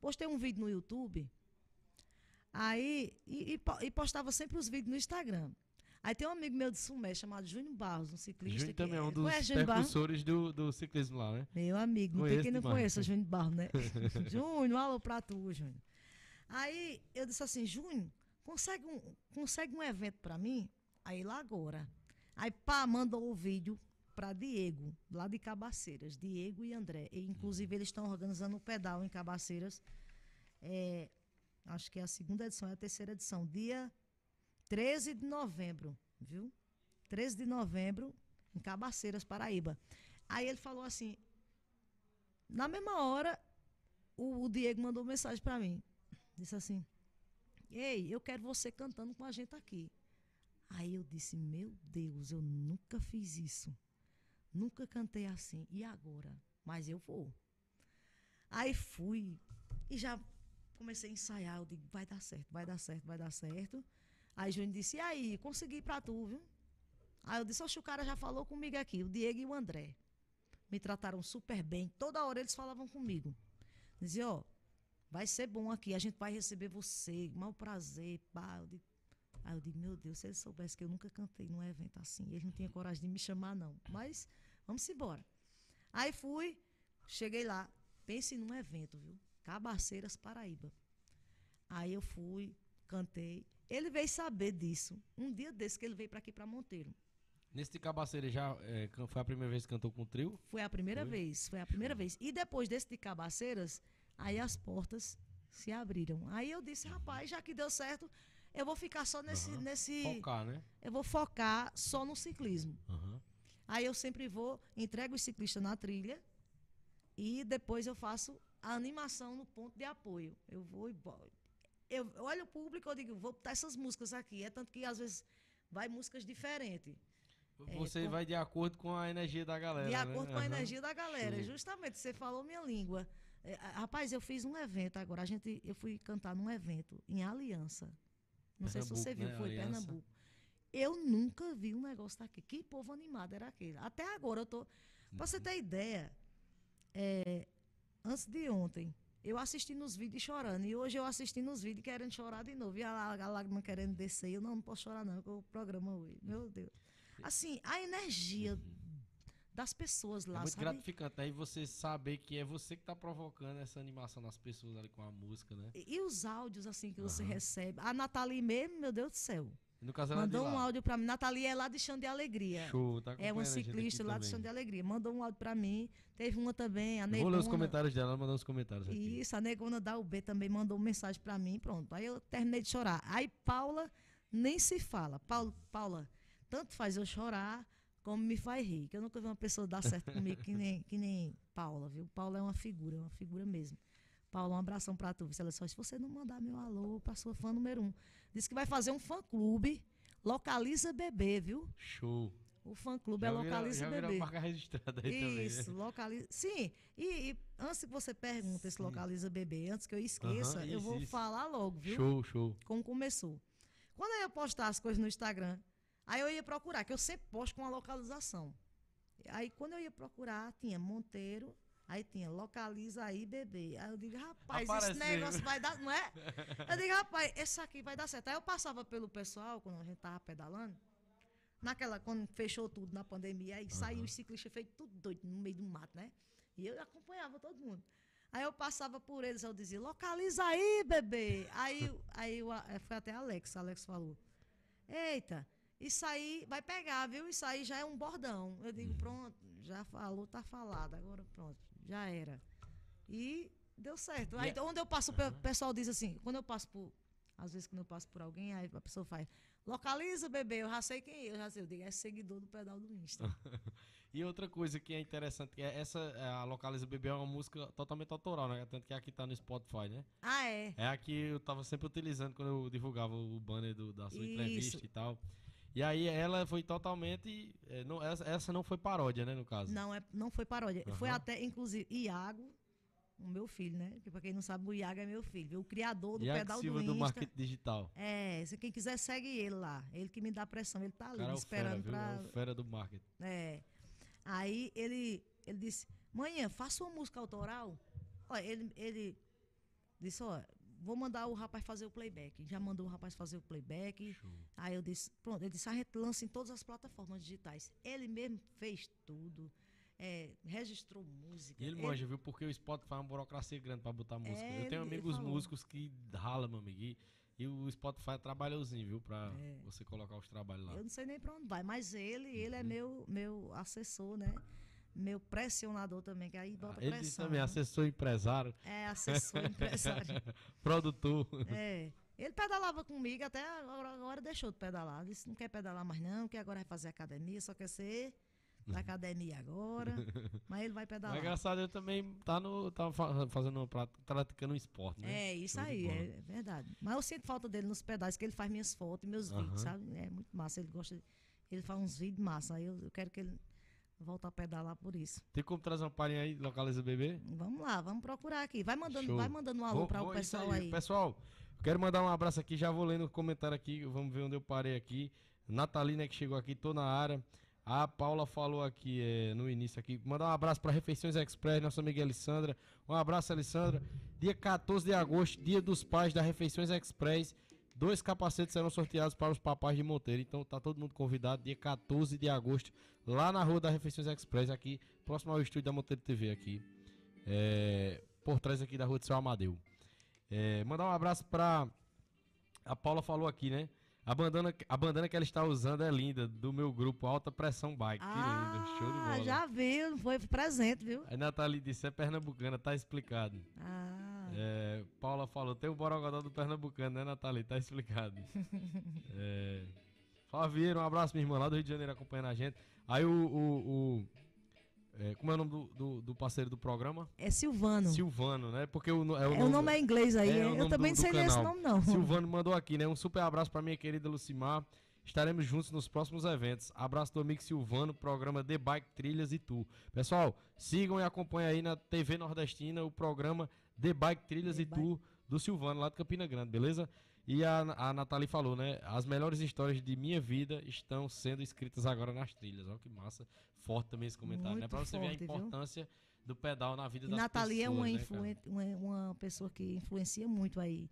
postei um vídeo no YouTube, aí, e, e, e postava sempre os vídeos no Instagram. Aí tem um amigo meu de Sumé chamado Júnior Barros, um ciclista. Júnior também é um dos percussores do, do ciclismo lá, né? Meu amigo, não tem quem não conheça Júnior Barros, né? (laughs) Júnior, alô pra tu, Júnior. Aí eu disse assim, Júnior, consegue um, consegue um evento pra mim? Aí lá agora. Aí pá, mandou o vídeo para Diego, lá de Cabaceiras, Diego e André. E, inclusive, eles estão organizando o um pedal em Cabaceiras. É, acho que é a segunda edição, é a terceira edição. Dia 13 de novembro, viu? 13 de novembro, em Cabaceiras, Paraíba. Aí ele falou assim, na mesma hora, o, o Diego mandou mensagem para mim. Disse assim: Ei, eu quero você cantando com a gente aqui. Aí eu disse: Meu Deus, eu nunca fiz isso. Nunca cantei assim. E agora? Mas eu vou. Aí fui e já comecei a ensaiar. Eu digo: Vai dar certo, vai dar certo, vai dar certo. Aí Júnior disse, e aí, consegui pra tu, viu? Aí eu disse, oxe, o cara já falou comigo aqui, o Diego e o André. Me trataram super bem. Toda hora eles falavam comigo. Dizia, ó, vai ser bom aqui, a gente vai receber você, mau prazer, pá. Eu digo, aí eu digo, meu Deus, se eles soubessem que eu nunca cantei num evento assim, eles não tinham coragem de me chamar, não. Mas vamos embora. Aí fui, cheguei lá, pense num evento, viu? Cabaceiras, Paraíba. Aí eu fui, cantei. Ele veio saber disso. Um dia desse que ele veio para aqui, para Monteiro. Nesse de Cabaceira já é, foi a primeira vez que cantou com o trio? Foi a primeira foi? vez, foi a primeira vez. E depois desse de Cabaceiras, aí as portas se abriram. Aí eu disse, rapaz, já que deu certo, eu vou ficar só nesse. Uhum. nesse focar, né? Eu vou focar só no ciclismo. Uhum. Aí eu sempre vou, entrego o ciclista na trilha e depois eu faço a animação no ponto de apoio. Eu vou e eu olho o público, eu digo, vou botar essas músicas aqui. É tanto que às vezes vai músicas diferentes. Você é, com, vai de acordo com a energia da galera. De né? acordo com a energia da galera. Show. Justamente, você falou minha língua. É, rapaz, eu fiz um evento agora. A gente, eu fui cantar num evento em Aliança. Não sei se você viu, né? foi Aliança. Pernambuco. Eu nunca vi um negócio daquele. Que povo animado era aquele. Até agora eu tô. Pra Uhum. você ter ideia, é, antes de ontem, eu assisti nos vídeos chorando. E hoje eu assisti nos vídeos querendo chorar de novo. E a, a lágrima querendo descer. Eu não, não posso chorar, não, que o programa hoje. Meu Deus. Assim, a energia das pessoas É lá, muito sabe? gratificante. Aí você saber que é você que tá provocando essa animação nas pessoas ali com a música, né? E, e os áudios, assim, que você Aham. recebe. A Nathalie mesmo, meu Deus do céu. E no caso ela Mandou de um áudio pra mim. Nathalie é lá de Chão de Alegria. Show, tá É uma ciclista lá de. Chão de Alegria. Mandou um áudio pra mim. Teve uma também, a Eu Vou ler os Negona. comentários dela, ela mandou os comentários aqui. Isso, a Negona da UB também mandou mensagem pra mim. Pronto. Aí eu terminei de chorar. Aí Paula nem se fala. Paula, Paula tanto faz eu chorar como me faz rir. Que eu nunca vi uma pessoa dar certo comigo que nem, que nem Paula, viu? Paula é uma figura, é uma figura mesmo. Paula, um abração pra tu. Ela só, se você não mandar meu alô pra sua fã número um. Diz que vai fazer um fã-clube. Localiza bebê, viu? Show. O fã-clube é Já vira- Localiza já Bebê. marca registrada aí também. Isso, né? localiza. Sim, e, e antes que você pergunte esse localiza bebê, antes que eu esqueça, Aham, eu isso, vou isso. falar logo, viu? Show, show. Como começou. Quando eu ia postar as coisas no Instagram, aí eu ia procurar, que eu sempre posto com a localização. Aí quando eu ia procurar, tinha Monteiro, aí tinha localiza aí bebê. Aí eu digo, rapaz, Apareceu. esse negócio vai dar, não é? Eu digo, rapaz, esse aqui vai dar certo. Aí eu passava pelo pessoal, quando a gente tava pedalando, naquela, quando fechou tudo na pandemia, aí saiu os ciclistas feito tudo doido no meio do mato, né? E eu acompanhava todo mundo. Aí eu passava por eles, eu dizia, localiza aí, bebê. Aí, aí eu, eh, foi até Alex, Alex falou, eita, isso aí vai pegar, viu? Isso aí já é um bordão. Eu digo, pronto, já falou, tá falado, agora pronto, já era. E deu certo. Aí E- onde eu passo, o pe- pessoal diz assim, quando eu passo por, às vezes quando eu passo por alguém, aí a pessoa faz, localiza, bebê, eu já sei quem é, eu já sei, eu digo, é seguidor do pedal do Insta. (laughs) E outra coisa que é interessante, que é essa, é, a Localiza Bebê é uma música totalmente autoral, né? Tanto que aqui tá no Spotify, né? ah, é? É a que eu tava sempre utilizando quando eu divulgava o banner do- da sua Isso. entrevista e tal. E aí ela foi totalmente. é, não, essa, essa não foi paródia, né, no caso? Não, é, não foi paródia. Foi Aham. até, inclusive, Iago, o meu filho, né? Que pra quem não sabe, o Iago é meu filho, o criador do Iago pedal Silva do do Insta. Marketing Digital. É, se quem quiser segue ele lá. Ele que me dá pressão, ele tá ali cara é me fera, esperando viu? pra. É o fera do marketing. É. Aí ele, ele disse, manhã, faça uma música autoral. Olha, ele, ele disse, ó, vou mandar o rapaz fazer o playback. Já mandou o rapaz fazer o playback. Show. Aí eu disse, pronto, ele disse, a gente lança em todas as plataformas digitais. Ele mesmo fez tudo. é, registrou música. E ele manja, viu? Porque o Spotify é uma burocracia grande pra botar música. É, eu tenho ele amigos músicos que ralam, meu amigo. E, e o Spotify é trabalhosinho, viu? Pra É. você colocar os trabalhos lá. Eu não sei nem para onde vai, mas ele, ele Uhum. é meu, meu assessor, né? Meu pressionador também, que aí Ah, bota ele disse pressão. também, né? assessor empresário, É, assessor, (laughs) empresário. produtor. É. Ele pedalava comigo, até agora, agora deixou de pedalar. Disse, não quer pedalar mais não, que agora vai fazer academia, só quer ser da (laughs) academia agora. mas ele vai pedalar. graças a Deus também tá, no, tá fa- fazendo, praticando um esporte, né? É, isso aí, é verdade. Mas eu sinto falta dele nos pedais, que ele faz minhas fotos e meus Aham. vídeos, sabe? É muito massa. Ele gosta. Ele faz uns vídeos massa. Aí eu, eu quero que ele volte a pedalar por isso. Tem como trazer uma palhinha aí, localiza bebê? Vamos lá, vamos procurar aqui. Vai mandando, Show. vai mandando um alô para o pessoal aí. Pessoal, eu quero mandar um abraço aqui, já vou lendo o comentário aqui, vamos ver onde eu parei aqui. Natalina que chegou aqui, tô na área. A Paula falou aqui é, no início aqui. Mandar um abraço para Refeições Express, nossa amiga Alessandra. Um abraço, Alessandra. Dia 14 de agosto, dia dos pais da Refeições Express. Dois capacetes serão sorteados para os papais de Monteiro. Então tá todo mundo convidado, dia 14 de agosto, lá na rua da Refeições Express, aqui, próximo ao estúdio da Monteiro TV aqui. É, por trás aqui da rua de Seu Amadeu. É, mandar um abraço pra. A Paula falou aqui, né? A bandana, a bandana que ela está usando é linda, do meu grupo Alta Pressão Bike. que lindo, show de Ah, bola. já viu, foi presente, viu? Aí Nathalie disse, é pernambucana, tá explicado. Ah, É, Paula falou, tem o Borogodó do Pernambucano, né, Nathalie? Tá explicado. (laughs) é, Flavieira, um abraço, minha irmã, lá do Rio de Janeiro, acompanhando a gente. Aí o... o- o- é, como é o nome do, do- do parceiro do programa? é Silvano. Silvano, né? Porque o, é o é, o nome é inglês aí. É, o eu nome também do- não sei ler esse nome, não. Silvano mandou aqui, né? Um super abraço pra minha querida Lucimar. Estaremos juntos nos próximos eventos. Abraço do amigo Silvano, programa The Bike Trilhas e Tu. Pessoal, sigam e acompanhem aí na TV Nordestina o programa The Bike Trilhas The e Tu do Silvano, lá de Campina Grande, beleza? E a, a Nathalie falou, né? As melhores histórias de minha vida estão sendo escritas agora nas trilhas. Olha que massa. Forte também esse comentário, né? Muito Pra você ver forte, a viu? importância do pedal na vida E das Nathalie é uma, pessoas, né, influen- cara? uma, uma pessoa que influencia muito aí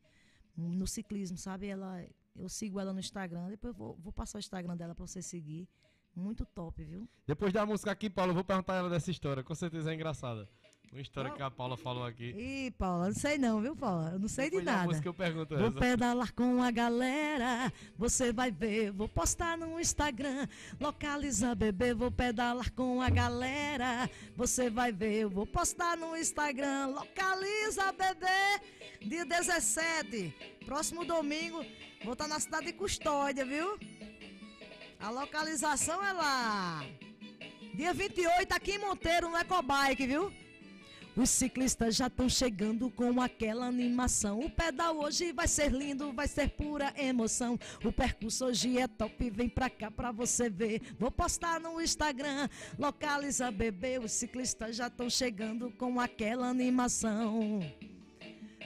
no ciclismo, sabe? Ela, eu sigo ela no Instagram, depois eu vou, vou passar o Instagram dela pra você seguir. Muito top, viu? Depois da música aqui, Paulo, eu vou perguntar a ela dessa história. Com certeza é engraçada. Uma história que a Paula falou aqui. Ih, Paula, não sei não, viu, Paula? Eu não sei Depois de da nada. música eu pergunto Vou essa. pedalar com a galera, você vai ver, vou postar no Instagram, localiza bebê, vou pedalar com a galera, você vai ver, eu vou postar no Instagram, localiza bebê, dia 17, próximo domingo, vou estar na cidade de Custódia, viu? A localização é lá. Dia 28 aqui em Monteiro, no Ecobike, viu? Os ciclistas já estão chegando com aquela animação. O pedal hoje vai ser lindo, vai ser pura emoção. O percurso hoje é top, vem pra cá pra você ver. Vou postar no Instagram, localiza bebê. Os ciclistas já estão chegando com aquela animação.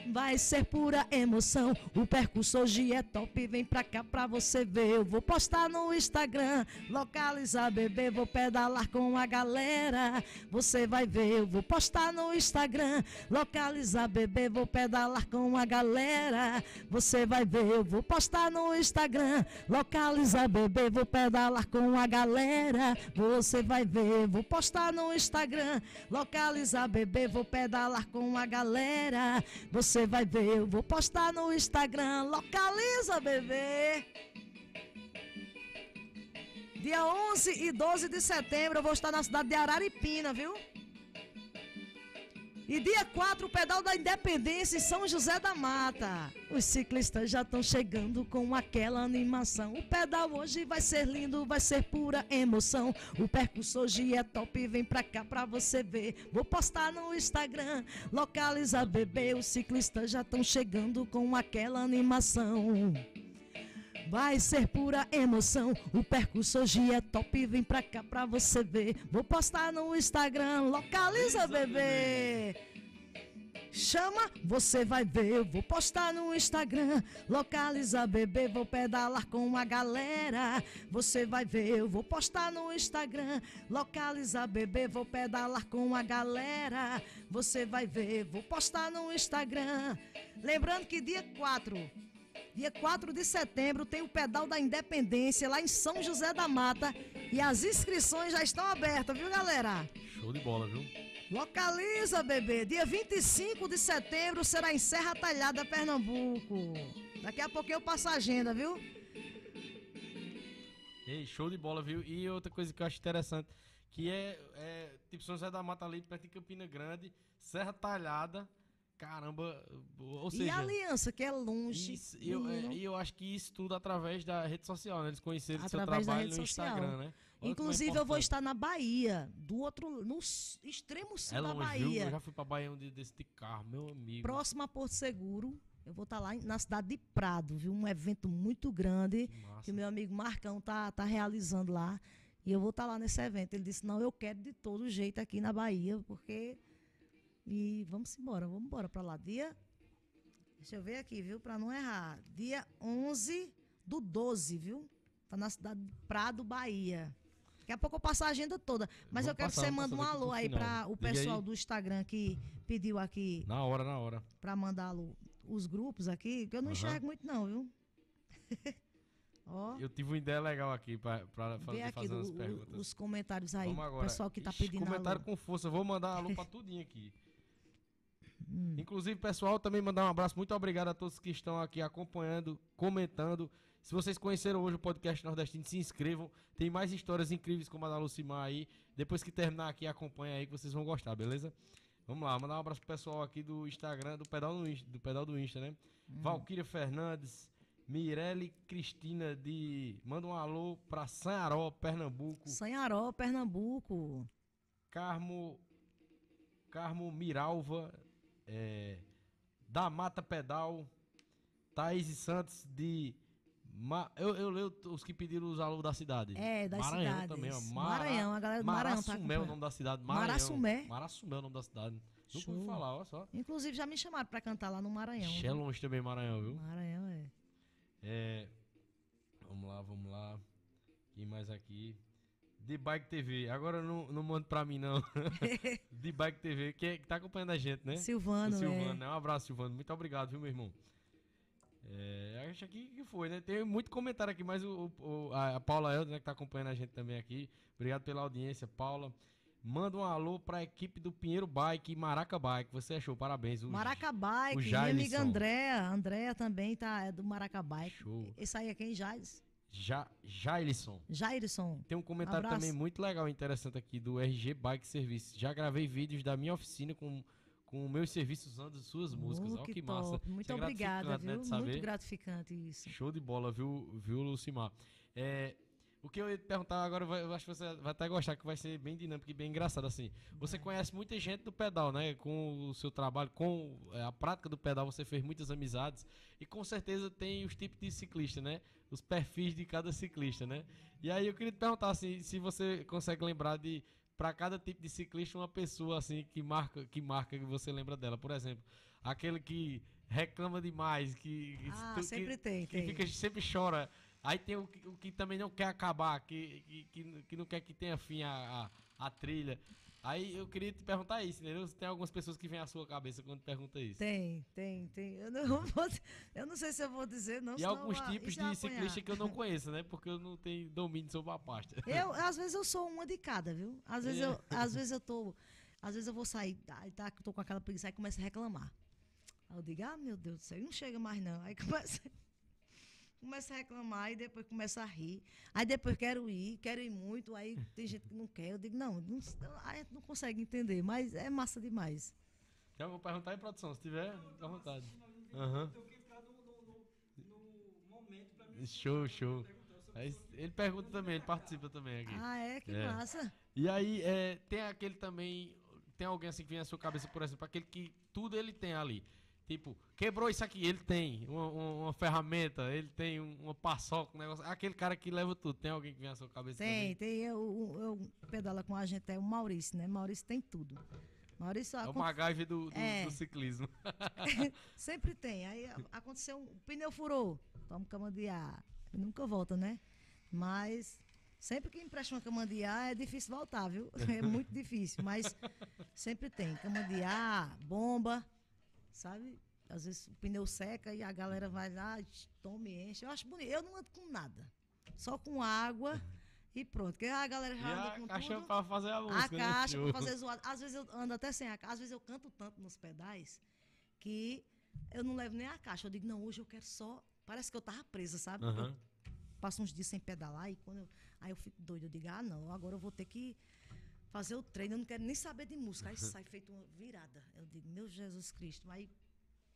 Vai ser pura emoção. O percurso hoje é top. Vem pra cá pra você ver. Eu vou postar no Instagram. Localizar bebê. Vou pedalar com a galera. Você vai ver. Eu vou postar no Instagram. Localizar bebê. Vou pedalar com a galera. Você vai ver. Eu vou postar no Instagram. Localizar bebê. Vou pedalar com a galera. Você vai ver. Vou postar no Instagram. Localizar bebê. Vou pedalar com a galera. Você vai ver, eu vou postar no Instagram. Localiza, bebê. Dia 11 e 12 de setembro eu vou estar na cidade de Araripina, viu? E dia 4, o pedal da Independência em São José da Mata. Os ciclistas já estão chegando com aquela animação. O pedal hoje vai ser lindo, vai ser pura emoção. O percurso hoje é top, vem pra cá pra você ver. Vou postar no Instagram, localiza bebê. Os ciclistas já estão chegando com aquela animação. Vai ser pura emoção. O percurso hoje é top. Vem pra cá pra você ver. Vou postar no Instagram. Localiza, bebê. Chama, você vai ver. Eu vou postar no Instagram. Localiza, bebê. Vou pedalar com a galera. Você vai ver. Eu vou postar no Instagram. Localiza, bebê. Vou pedalar com a galera. Você vai ver. Vou postar no Instagram. Lembrando que dia 4 Dia 4 de setembro tem o Pedal da Independência lá em São José da Mata e as inscrições já estão abertas, viu, galera? Show de bola, viu? Localiza, bebê. Dia 25 de setembro será em Serra Talhada, Pernambuco. Daqui a pouquinho eu passo a agenda, viu? Ei, show de bola, viu? E outra coisa que eu acho interessante, que é, é tipo São José da Mata ali, perto de Campina Grande, Serra Talhada, caramba, ou e seja... a aliança, que é longe. Isso, e eu, é, e eu acho que isso tudo através da rede social, né? Eles conheceram o seu Através da trabalho rede no social. Instagram, né? Olha é Inclusive, eu vou estar na Bahia, do outro, no extremo sul É da longe, viu? Bahia. Eu já fui pra Bahia um dia desse de carro, meu amigo. Próximo a Porto Seguro. Eu vou estar lá em- na cidade de Prado, viu? Um evento muito grande. Que que o meu amigo Marcão tá, tá realizando lá. E eu vou estar lá nesse evento. Ele disse, não, eu quero de todo jeito aqui na Bahia, porque. E vamos embora, vamos embora para lá. Dia. Deixa eu ver aqui, viu? Para não errar. Dia 11 do 12, viu? Tá na cidade de Prado, Bahia. Daqui a pouco eu passo a agenda toda. Mas Vamos eu quero passar, que você mande um alô aí para o Liga aí. pessoal do Instagram que pediu aqui Na hora, na hora. para mandar alô, os grupos aqui, que eu não Aham. enxergo muito, não, viu? (laughs) Ó. Eu tive uma ideia legal aqui Vê fazer, aqui fazer do- o- perguntas. os comentários aí, o pessoal que tá Ixi, pedindo Comentário alô. com força, vou mandar alô pra (laughs) tudinho aqui. Hum. Inclusive, pessoal, também mandar um abraço. Muito obrigado a todos que estão aqui acompanhando, comentando. Se vocês conheceram hoje o podcast Nordestino, se inscrevam. Tem mais histórias incríveis como a da Lucimar aí. Depois que terminar aqui, acompanha aí que vocês vão gostar, beleza? Vamos lá, mandar um abraço pro pessoal aqui do Instagram, do pedal do Insta, do pedal do Insta né? Hum. Valquíria Fernandes, Mirelle Cristina de. Manda um alô pra Sanharó, Pernambuco. Sanharó, Pernambuco. Carmo. Carmo Miralva. É, da Mata Pedal. Thaís Santos de. Ma- eu, eu leio os que pediram os alô da cidade. É, das Maranhão cidades. também, ó. Mara- Maranhão, a galera do Maranhão tá Marassumé é o nome da cidade. Maranhão. Marassumé? Marassumé é o nome da cidade. Nunca Show. ouvi falar, olha só. Inclusive já me chamaram pra cantar lá no Maranhão. Viu? É também, Maranhão, viu? Maranhão é. É, vamos lá, vamos lá. Quem mais aqui? De Bike TV. Agora não, não manda pra mim, não. (laughs) De Bike TV, que, é- que tá acompanhando a gente, né? Silvano, o Silvano, é. né? Um abraço, Silvano. Muito obrigado, viu, meu irmão? É, acho aqui que foi, né? Tem muito comentário aqui, mas o, o- a, Paula Helder, né, que tá acompanhando a gente também aqui. Obrigado pela audiência, Paula. Manda um alô pra equipe do Pinheiro Bike e Maraca Bike. Você achou? Parabéns. O Maracabike, o minha amiga. Andréa. Andréa também tá, é do Maracabike. Show. Esse aí é quem? Jais? Ja, Jailson. Jairson. Tem um comentário Abraço. também muito legal e interessante aqui do RG Bike Service. Já gravei vídeos da minha oficina com, com meus serviços usando suas músicas. Oh, Olha que, que, massa. Muito Isso é obrigada, né, viu? saber. Muito gratificante isso. Show de bola, viu, viu Lucimar? É, o que eu ia te perguntar agora, eu acho que você vai até gostar, que vai ser bem dinâmico e bem engraçado, assim. Você conhece muita gente do pedal, né? Com o seu trabalho, com é, a prática do pedal, você fez muitas amizades. E com certeza tem os tipos de ciclista, né? Os perfis de cada ciclista, né? E aí eu queria te perguntar, assim, se você consegue lembrar de, para cada tipo de ciclista, uma pessoa, assim, que marca, que marca, que você lembra dela. Por exemplo, aquele que reclama demais, que... que Ah, tu- que- sempre tem, que tem. fica, sempre chora. Aí tem o que, o que também não quer acabar, que, que, que, que não quer que tenha fim a, a, a trilha. Aí eu queria te perguntar isso, entendeu? Tem algumas pessoas que vêm à sua cabeça quando pergunta isso. Tem, tem, tem. Eu não, (laughs) vou, eu não sei se eu vou dizer, não. e alguns tipos de ciclista que eu não conheço, né? Porque eu não tenho domínio sobre a pasta. Eu, (laughs) às vezes eu sou uma de cada, viu? Às vezes, É. eu, às vezes eu tô. Às vezes eu vou sair, aí tá, tô com aquela preguiça e começo a reclamar. Aí eu digo, ah, meu Deus do céu, não chega mais não. Aí começa, começa a reclamar e depois começa a rir. Aí depois quero ir, quero ir muito, aí tem gente que não quer. Eu digo, não, não a gente não consegue entender, mas é massa demais. Então eu vou perguntar aí, produção, se tiver, à vontade. Aham. Show, show. Aí ele pergunta também, ele participa também aqui. Ah, é? Que É. massa. E aí, é, tem aquele também. Tem alguém assim que vem à sua cabeça, por exemplo, aquele que tudo ele tem ali. Tipo, quebrou isso aqui, ele tem uma, uma- uma ferramenta, ele tem um- uma paçoca, um negócio. Aquele cara que leva tudo. Tem alguém que vem à sua cabeça Tem, também? tem. Eu, eu pedala com a gente, é o Maurício, né? Maurício tem tudo. Maurício, É o MacGyver do, do, É. do ciclismo. (laughs) sempre tem. Aí a- aconteceu, um pneu furou, toma cama de ar. Nunca volta, né? Mas sempre que empresta uma cama de ar é difícil voltar, viu? (laughs) É muito difícil, mas sempre tem. Cama de ar, bomba, sabe? Às vezes o pneu seca e a galera vai lá, toma e enche. Eu acho bonito. Eu não ando com nada. Só com água e pronto. Porque a galera E já anda a com caixa tudo. pra fazer a A música, né? caixa Show. pra fazer zoado. Às vezes eu ando até sem a caixa. Às vezes eu canto tanto nos pedais que eu não levo nem a caixa. Eu digo, não, hoje eu quero só. Parece que eu tava presa, sabe? Eu passo uns dias sem pedalar e quando eu, aí eu fico doida. Eu digo, ah, não, agora eu vou ter que fazer o treino. Eu não quero nem saber de música. Aí (laughs) sai feito uma virada. Eu digo, meu Jesus Cristo. Aí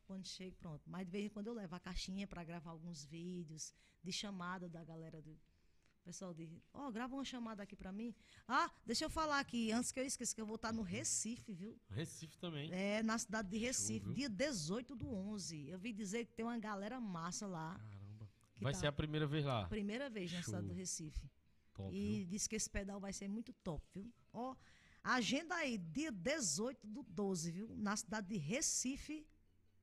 quando chego, pronto. Mas de vez em quando eu levo a caixinha para gravar alguns vídeos de chamada da galera do. O pessoal diz, ó, grava uma chamada aqui para mim. Ah, deixa eu falar aqui, antes que eu esqueça, que eu vou estar no Recife, viu? Recife também. É, na cidade de Recife, viu? dia 18 do 11. Eu vi dizer que tem uma galera massa lá. Caramba. Vai tá ser a primeira vez lá. Primeira vez na cidade Show. do Recife. Top, E viu? disse que esse pedal vai ser muito top, viu? Ó, agenda aí, dia 18 do 12, viu? Na cidade de Recife,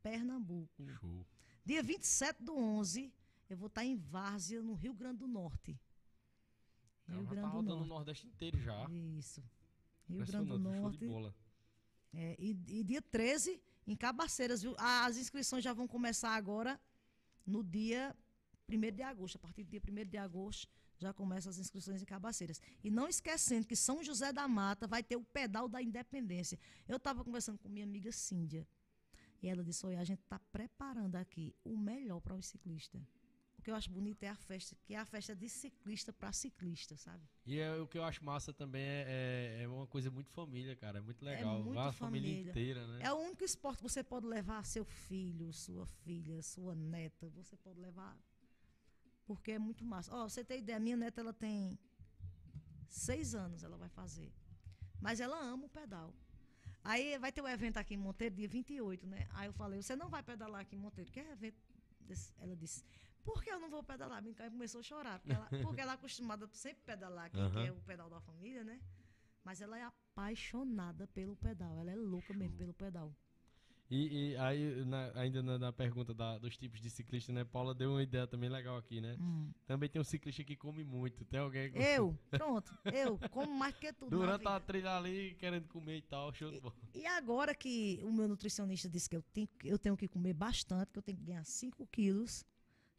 Pernambuco. Show. Dia 27 do 11, eu vou estar em Várzea, no Rio Grande do Norte. Ela Rio já tá Grande do rodando o Norte. Nordeste inteiro já. Isso. Rio Grande do Norte. É, e, e dia 13, em Cabaceiras, viu? As inscrições já vão começar agora no dia 1 de agosto. A partir do dia 1 de agosto já começam as inscrições em Cabaceiras. E não esquecendo que São José da Mata vai ter o pedal da independência. Eu estava conversando com minha amiga Cíndia. E ela disse: Olha, a gente está preparando aqui o melhor para os ciclistas. O que eu acho bonito é a festa, que é a festa de ciclista para ciclista, sabe? E é, o que eu acho massa também é, é, é uma coisa muito família, cara. É muito legal. muito Vai a família, família. inteira, né? É o único esporte que você pode levar seu filho, sua filha, sua neta. Você pode levar. Porque é muito massa. Ó, você tem ideia, minha neta ela tem seis anos, ela vai fazer. Mas ela ama o pedal. Aí vai ter um evento aqui em Monteiro, dia 28, né? Aí eu falei, você não vai pedalar aqui em Monteiro, que é evento. Ela disse, por que eu não vou pedalar? Cara começou a chorar, porque ela, (laughs) porque ela é acostumada a sempre pedalar que Aham. é o pedal da família, né? Mas ela é apaixonada pelo pedal, ela é louca mesmo pelo pedal. E, e aí, na- ainda na, na pergunta da- dos tipos de ciclista, né? Paula deu uma ideia também legal aqui, né? Hum. Também tem um ciclista que come muito. Tem alguém que Eu, (laughs) pronto, eu como mais que tudo. durante a trilha ali querendo comer e tal, show de bola. E agora que o meu nutricionista disse que eu tenho, que- eu tenho que comer bastante, que eu tenho que ganhar 5 quilos,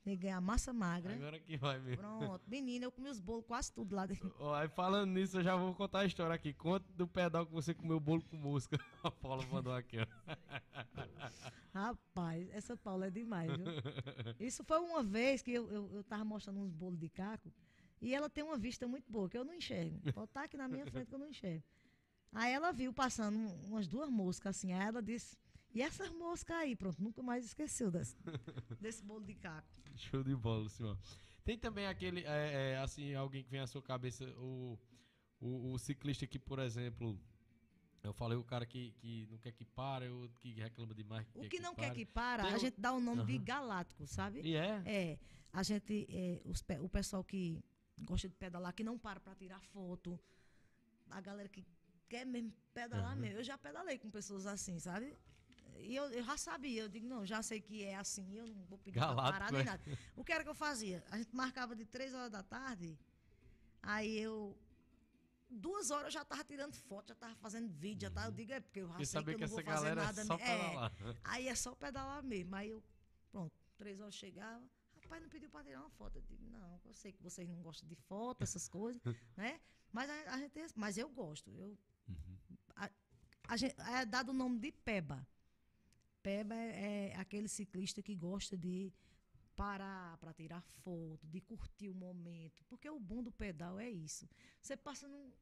que ganhar massa magra. Agora que vai mesmo. Pronto, menina, eu comi os bolos quase tudo lá dentro. Aí falando nisso, eu já vou contar a história aqui. Conta do pedal que você comeu bolo com mosca. (laughs) A Paula mandou aqui, ó. Rapaz, essa Paula é demais, viu? Isso foi uma vez que eu, eu, eu tava mostrando uns bolos de caco e ela tem uma vista muito boa, que eu não enxergo. Pode estar aqui na minha frente que eu não enxergo. Aí ela viu passando um- umas duas moscas assim, aí ela disse, e essas moscas aí? Pronto, nunca mais esqueceu desse, (laughs) desse bolo de caco. Show de bola, senhor. Tem também aquele, é, é, assim, alguém que vem à sua cabeça, o, o, o ciclista que, por exemplo, eu falei o cara que, que não quer que pare, o que reclama demais. O que não quer pare. que para, Tem a gente dá o nome de Aham. galáctico, sabe? E é? É, a gente, é, os o pessoal que gosta de pedalar, que não para para tirar foto, a galera que quer mesmo pedalar Aham. mesmo. Eu já pedalei com pessoas assim, sabe? E eu, eu já sabia, eu digo, não, já sei que é assim, eu não vou pedir pra Galáctico, parar nem é. nada. O que era que eu fazia? A gente marcava de três horas da tarde, aí eu. Duas horas eu já tava tirando foto, já tava fazendo vídeo, já tava, eu digo, é porque eu já sei que eu não vou fazer galera nada. é só é. Aí é só pedalar mesmo. Aí eu, pronto, três horas chegava. Rapaz, não pediu para tirar uma foto. Eu digo, não, eu sei que vocês não gostam de foto, essas coisas, (laughs) né? Mas a, a gente, mas eu gosto. Eu, Uhum. a gente, é dado o nome de Peba. Peba é, é aquele ciclista que gosta de parar para tirar foto, de curtir o momento. Porque o bom do pedal é isso. Você passa num,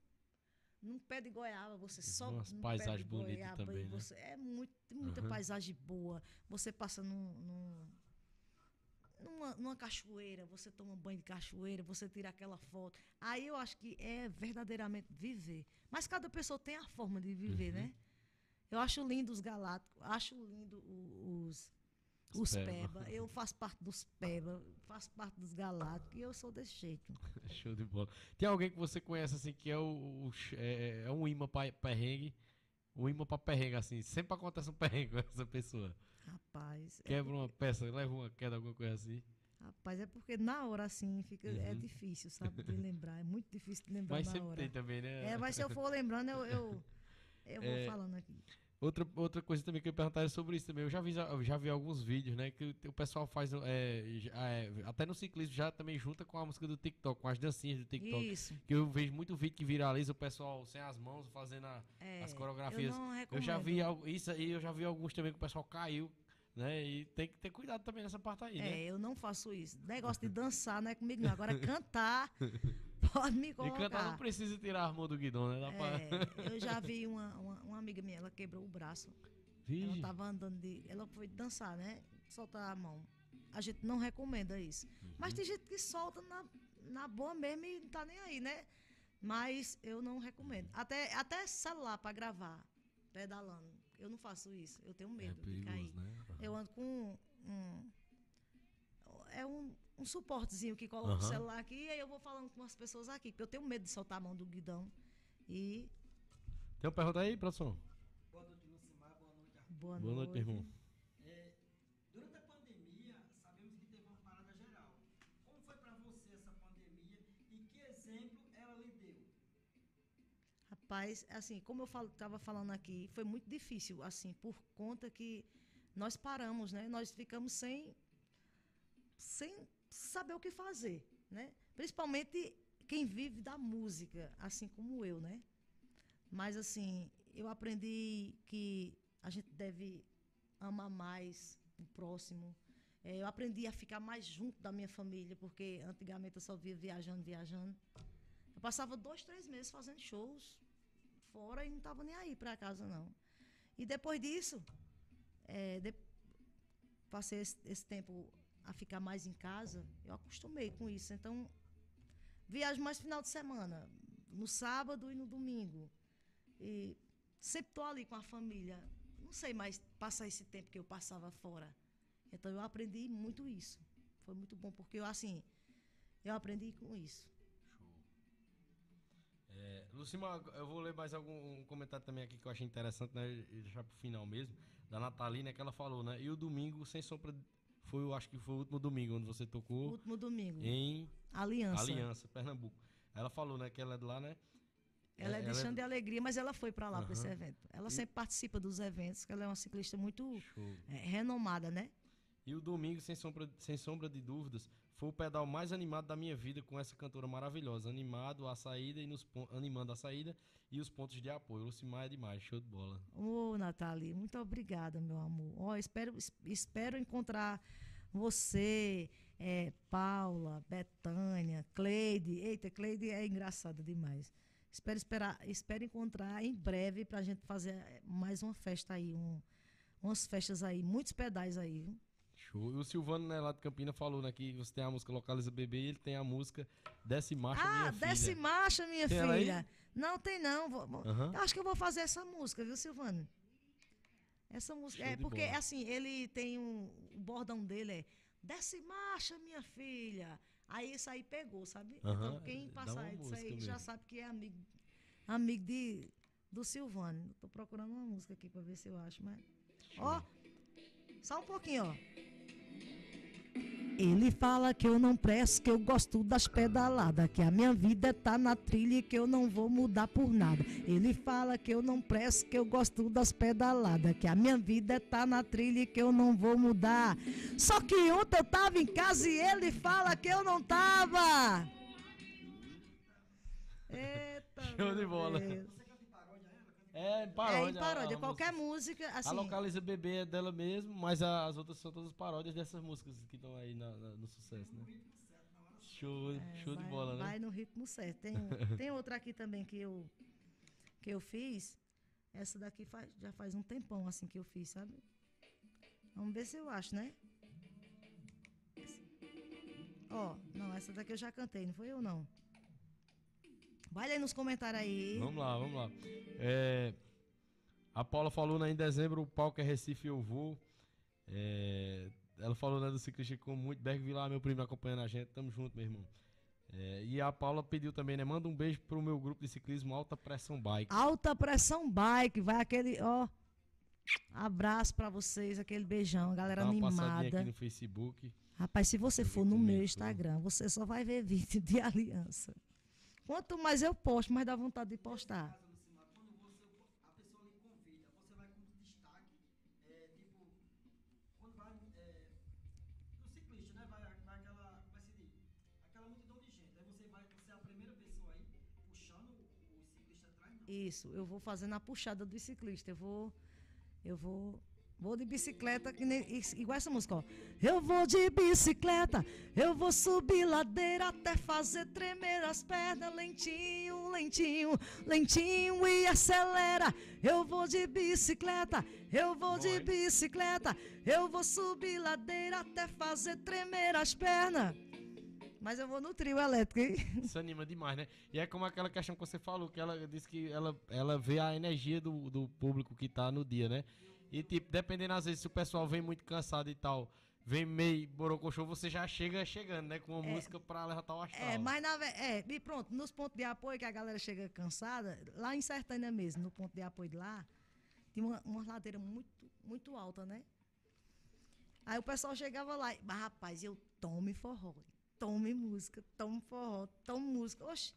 num pé de goiaba, você sobe Umas num paisagens pé de bonitas goiaba também, né? você, É muito, muita Aham. paisagem boa. Você passa num, num- numa, numa cachoeira, você toma banho de cachoeira, você tira aquela foto. Aí eu acho que é verdadeiramente viver. Mas cada pessoa tem a forma de viver, Uhum. né? Eu acho lindo os galácticos, acho lindo os, Os peba. peba. Eu faço parte dos peba, faço parte dos galácticos e eu sou desse jeito. (laughs) Show de bola. Tem alguém que você conhece assim que é o, o ch- é, é um imã pra perrengue? Um imã pra perrengue, assim. Sempre acontece um perrengue (laughs) com essa pessoa. Rapaz, é, Quebra uma peça, leva uma queda, alguma coisa assim. rapaz, é porque na hora assim fica, é Uhum. difícil, sabe, de lembrar. É muito difícil de lembrar Mas na sempre hora. tem também, né? É, mas se eu for lembrando, eu, eu, (laughs) eu vou É, falando aqui. Outra, outra coisa também que eu ia perguntar é sobre isso também. Eu já vi, eu já vi alguns vídeos, né? Que o, pessoal faz. É, é, até no ciclismo já também junta com a música do TikTok, com as dancinhas do TikTok. Isso. Que eu vejo muito vídeo que viraliza o pessoal sem as mãos fazendo a- É, as eu coreografias. não Eu, já vi isso aí, eu já vi alguns também que o pessoal caiu, né? E tem que ter cuidado também nessa parte aí, né? É, eu não faço isso. Negócio de dançar não é comigo, não. Agora cantar, (laughs) pode me E cantar não colocar. precisa tirar a mão do guidão, né? Dá pra... É, eu já vi (laughs) uma, uma, uma amiga minha, ela quebrou o braço. Ela Vixe. tava andando de. Ela foi dançar, né? Soltar a mão. A gente não recomenda isso. Mas Uhum. tem gente que solta na, na boa mesmo e não tá nem aí, né? Mas eu não recomendo. Até, até celular para gravar, pedalando. Eu não faço isso. Eu tenho É medo de cair. perigoso, né? Eu ando com um. É um, um suportezinho que coloca o Aham. celular aqui e aí eu vou falando com as pessoas aqui. Porque eu tenho medo de soltar a mão do guidão. E Tem uma pergunta aí, produção? Boa noite, Lucimar. Boa noite, Arthur. boa, Boa noite, meu irmão. É, durante a pandemia, sabemos que teve uma parada geral. Como foi para você essa pandemia e que exemplo ela lhe deu? Rapaz, assim, como eu estava falando aqui, foi muito difícil, assim, por conta que nós paramos, né? Nós ficamos sem, sem saber o que fazer, né? Principalmente quem vive da música, assim como eu, né? Mas, assim, eu aprendi que a gente deve amar mais o próximo. Eh, eu aprendi a ficar mais junto da minha família, porque antigamente eu só via viajando, viajando. Eu passava dois, três meses fazendo shows fora e não estava nem aí para casa, não. E depois disso, eh, de- passei esse, esse tempo a ficar mais em casa, eu acostumei com isso. Então, viajo mais final de semana, no sábado e no domingo. E sempre estou ali com a família. Não sei mais passar esse tempo que eu passava fora. Então, eu aprendi muito isso. Foi muito bom, porque eu, assim, eu aprendi com isso. Lucima, eu vou ler mais algum um comentário também aqui que eu achei interessante, né? e Deixar pro final mesmo. Da Natalina, que ela falou, né? E o domingo, sem sombra. Foi, eu acho que foi o último domingo onde você tocou Último domingo. em Aliança. Aliança, Pernambuco. Ela falou, né, que ela é de lá, né? Ela é É- de ela é- de Alegria, mas ela foi para lá, para esse evento. Ela E- sempre participa dos eventos, ela é uma ciclista muito é, renomada, né? E o domingo, sem sombra, sem sombra de dúvidas, foi o pedal mais animado da minha vida com essa cantora maravilhosa. Animado a saída e nos animando a saída e os pontos de apoio. Lucimar é demais, show de bola. Ô, Nathalie, muito obrigada, meu amor. Ó, espero, es- espero encontrar você, é, Paula, Betânia, Cleide. Eita, Cleide é engraçada demais. Espero, esperar, espero encontrar em breve para a gente fazer eh, mais uma festa aí, um, umas festas aí, muitos pedais aí. viu? Show. O Silvano, né, lá de Campina, falou, né, que você tem a música Localiza Bebê e ele tem a música Desce Marcha Ah, Minha desce Filha. marcha, minha Tem filha. Não, tem não. Vou- acho que eu vou fazer essa música, viu, Silvano? Essa música. Show é porque, bola. assim, ele tem um. O bordão dele é Desce marcha, minha filha. Aí isso aí pegou, sabe? Então, quem passar isso aí música já mesmo. sabe que é amigo, amigo de, do Silvano. Tô procurando uma música aqui pra ver se eu acho, mas. Ó, só um pouquinho, ó. Ele fala que eu não presto, que eu gosto das pedaladas, que a minha vida tá na trilha e que eu não vou mudar por nada. Ele fala que eu não presto, que eu gosto das pedaladas, que a minha vida tá na trilha e que eu não vou mudar. Só que ontem eu tava em casa e ele fala que eu não tava. Eita, Show de bola. Deus. É, É paródia. em paródia. a Qualquer música. música, assim. A Localiza Bebê é dela mesmo, mas a- as outras são todas paródias dessas músicas que estão aí na- na- no sucesso, né? Show, show de É, vai, bola, né? Vai no ritmo certo. Tem, (laughs) tem outra aqui também que eu, que eu fiz. Essa daqui faz, já faz um tempão assim que eu fiz, sabe? Vamos ver se eu acho, né? Ó, não, essa daqui eu já cantei, não foi eu não. Vai aí nos comentários aí. Vamos lá, vamos lá. É, a Paula falou né, em dezembro, o palco é Recife eu vou. É, ela falou né, do ciclista com muito. Berg Vilar, meu primo, acompanhando a gente. Tamo junto, meu irmão. É, e a Paula pediu também, né? Manda um beijo pro meu grupo de ciclismo Alta Pressão Bike. Alta pressão bike, vai aquele, ó. Abraço pra vocês, aquele beijão, galera Dá uma passadinha animada. aqui no Facebook. Rapaz, se você for no é meu. Instagram, você só vai ver vídeo de (laughs) aliança. Quanto mais eu posto, mais dá vontade de postar. Isso, eu vou fazendo a puxada do ciclista. Eu vou. Eu vou. Vou de bicicleta, que nem, is- igual essa música, ó. Eu vou de bicicleta, eu vou subir ladeira até fazer tremer as pernas, lentinho, lentinho, lentinho e acelera. Eu vou de bicicleta, eu vou de bicicleta, eu vou subir ladeira até fazer tremer as pernas. Mas eu vou no trio elétrico, hein? (laughs) Isso anima demais, né? E é como aquela questão que você falou, que ela disse que ela, ela vê a energia do, do público que tá no dia, né? E tipo, dependendo às vezes se o pessoal vem muito cansado e tal, vem meio borocochô, você já chega chegando, né? Com uma música pra levantar o astral. É, mas na é, e pronto, nos pontos de apoio que a galera chega cansada, lá em Sertânia mesmo, no ponto de apoio de lá, tinha uma, uma ladeira muito, muito alta, né? Aí o pessoal chegava lá, e, mas rapaz, eu tome forró, tome música, tome forró, tome música. Oxe,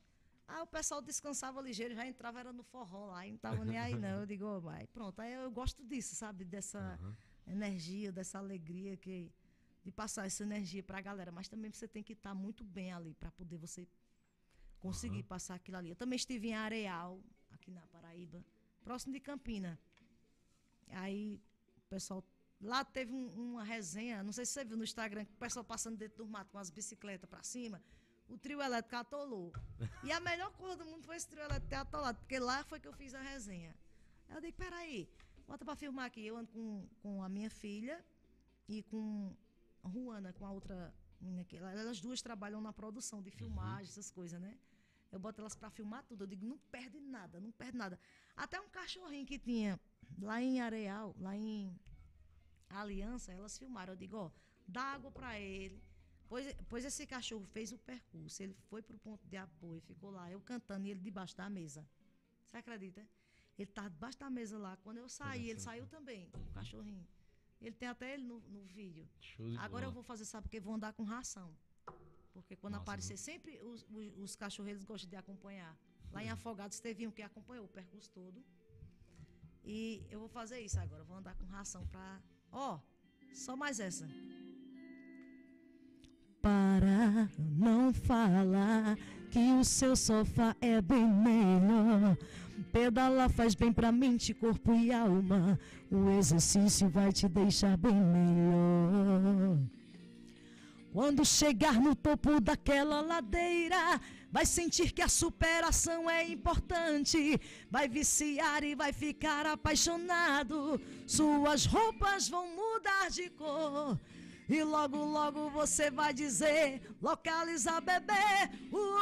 aí o pessoal descansava ligeiro, já entrava era no forró lá, e não tava nem aí não. Eu digo, ó, vai, pronto, aí eu gosto disso, sabe? Dessa Aham. energia, dessa alegria que de passar essa energia para a galera, mas também você tem que estar muito bem ali para poder você conseguir Aham. passar aquilo ali. Eu também estive em Areal, aqui na Paraíba, próximo de Campina. Aí o pessoal lá teve um- uma resenha, não sei se você viu no Instagram, que o pessoal passando dentro do mato com as bicicletas para cima. O trio elétrico atolou. E a melhor coisa do mundo foi esse trio elétrico ter atolado, porque lá foi que eu fiz a resenha. Eu digo, peraí, bota para filmar aqui. Eu ando com, com a minha filha e com a Ruana, com a outra menina que ela- elas duas trabalham na produção de filmagem, essas coisas, né? Eu boto elas para filmar tudo. Eu digo, não perde nada, não perde nada. Até um cachorrinho que tinha lá em Areal, lá em Aliança, elas filmaram. Eu digo, ó, dá água para ele. Pois, pois esse cachorro fez o percurso, ele foi pro ponto de apoio, ficou lá, eu cantando e ele debaixo da mesa. Você acredita? Ele estava debaixo da mesa lá. Quando eu saí, ele saiu também, o cachorrinho. Ele tem até ele no, no vídeo. Agora eu vou fazer, sabe, porque vou andar com ração. Porque quando Massa, aparecer, sempre os, os, os cachorreiros gostam de acompanhar. Lá em Afogados teve um que acompanhou o percurso todo. E eu vou fazer isso agora. eu Vou andar com ração pra. Ó, só mais essa. Falar que o seu sofá é bem melhor. Pedalar faz bem pra mente, corpo e alma. O exercício vai te deixar bem melhor. Quando chegar no topo daquela ladeira, vai sentir que a superação é importante. Vai viciar e vai ficar apaixonado. Suas roupas vão mudar de cor. E logo, logo você vai dizer: localiza bebê. Uou,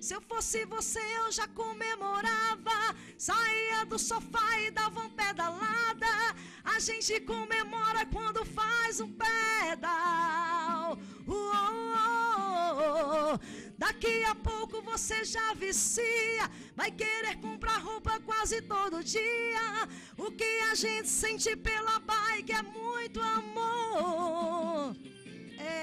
Se eu fosse você, eu já comemorava. Saía do sofá e dava uma pedalada. A gente comemora quando faz um pedal. Uou, Daqui a pouco você já vicia. Vai querer comprar roupa quase todo dia. O que a gente sente pela bike é muito amor.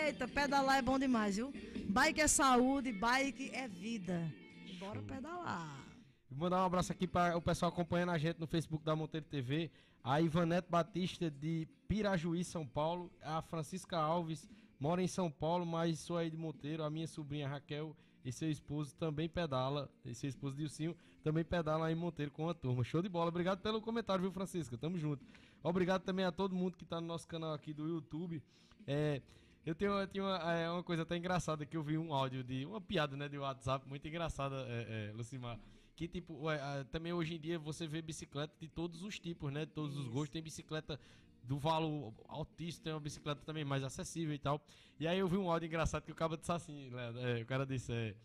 Eita, pedalar é bom demais, viu? Bike é saúde, bike é vida. Bora pedalar. Vou mandar um abraço aqui para o pessoal acompanhando a gente no Facebook da Monteiro TV. A Ivanete Batista de Pirajuí, São Paulo. A Francisca Alves mora em São Paulo, mas sou aí de Monteiro. A minha sobrinha Raquel e seu esposo também pedala. E seu esposo Dilcinho também pedala aí em Monteiro com a turma. Show de bola. Obrigado pelo comentário, viu, Francisca? Tamo junto. Obrigado também a todo mundo que tá no nosso canal aqui do YouTube. É, eu tenho, eu tenho uma, é, uma coisa até engraçada que eu vi um áudio de uma piada, né, de WhatsApp muito engraçada, é, é, Lucimar. Que tipo, ué, ah, também hoje em dia você vê bicicleta de todos os tipos, né? De todos os Isso. gostos. Tem bicicleta do valor altíssimo, tem uma bicicleta também mais acessível e tal. E aí eu vi um áudio engraçado que o cara disse assim, Leandro, é, o cara disse, é,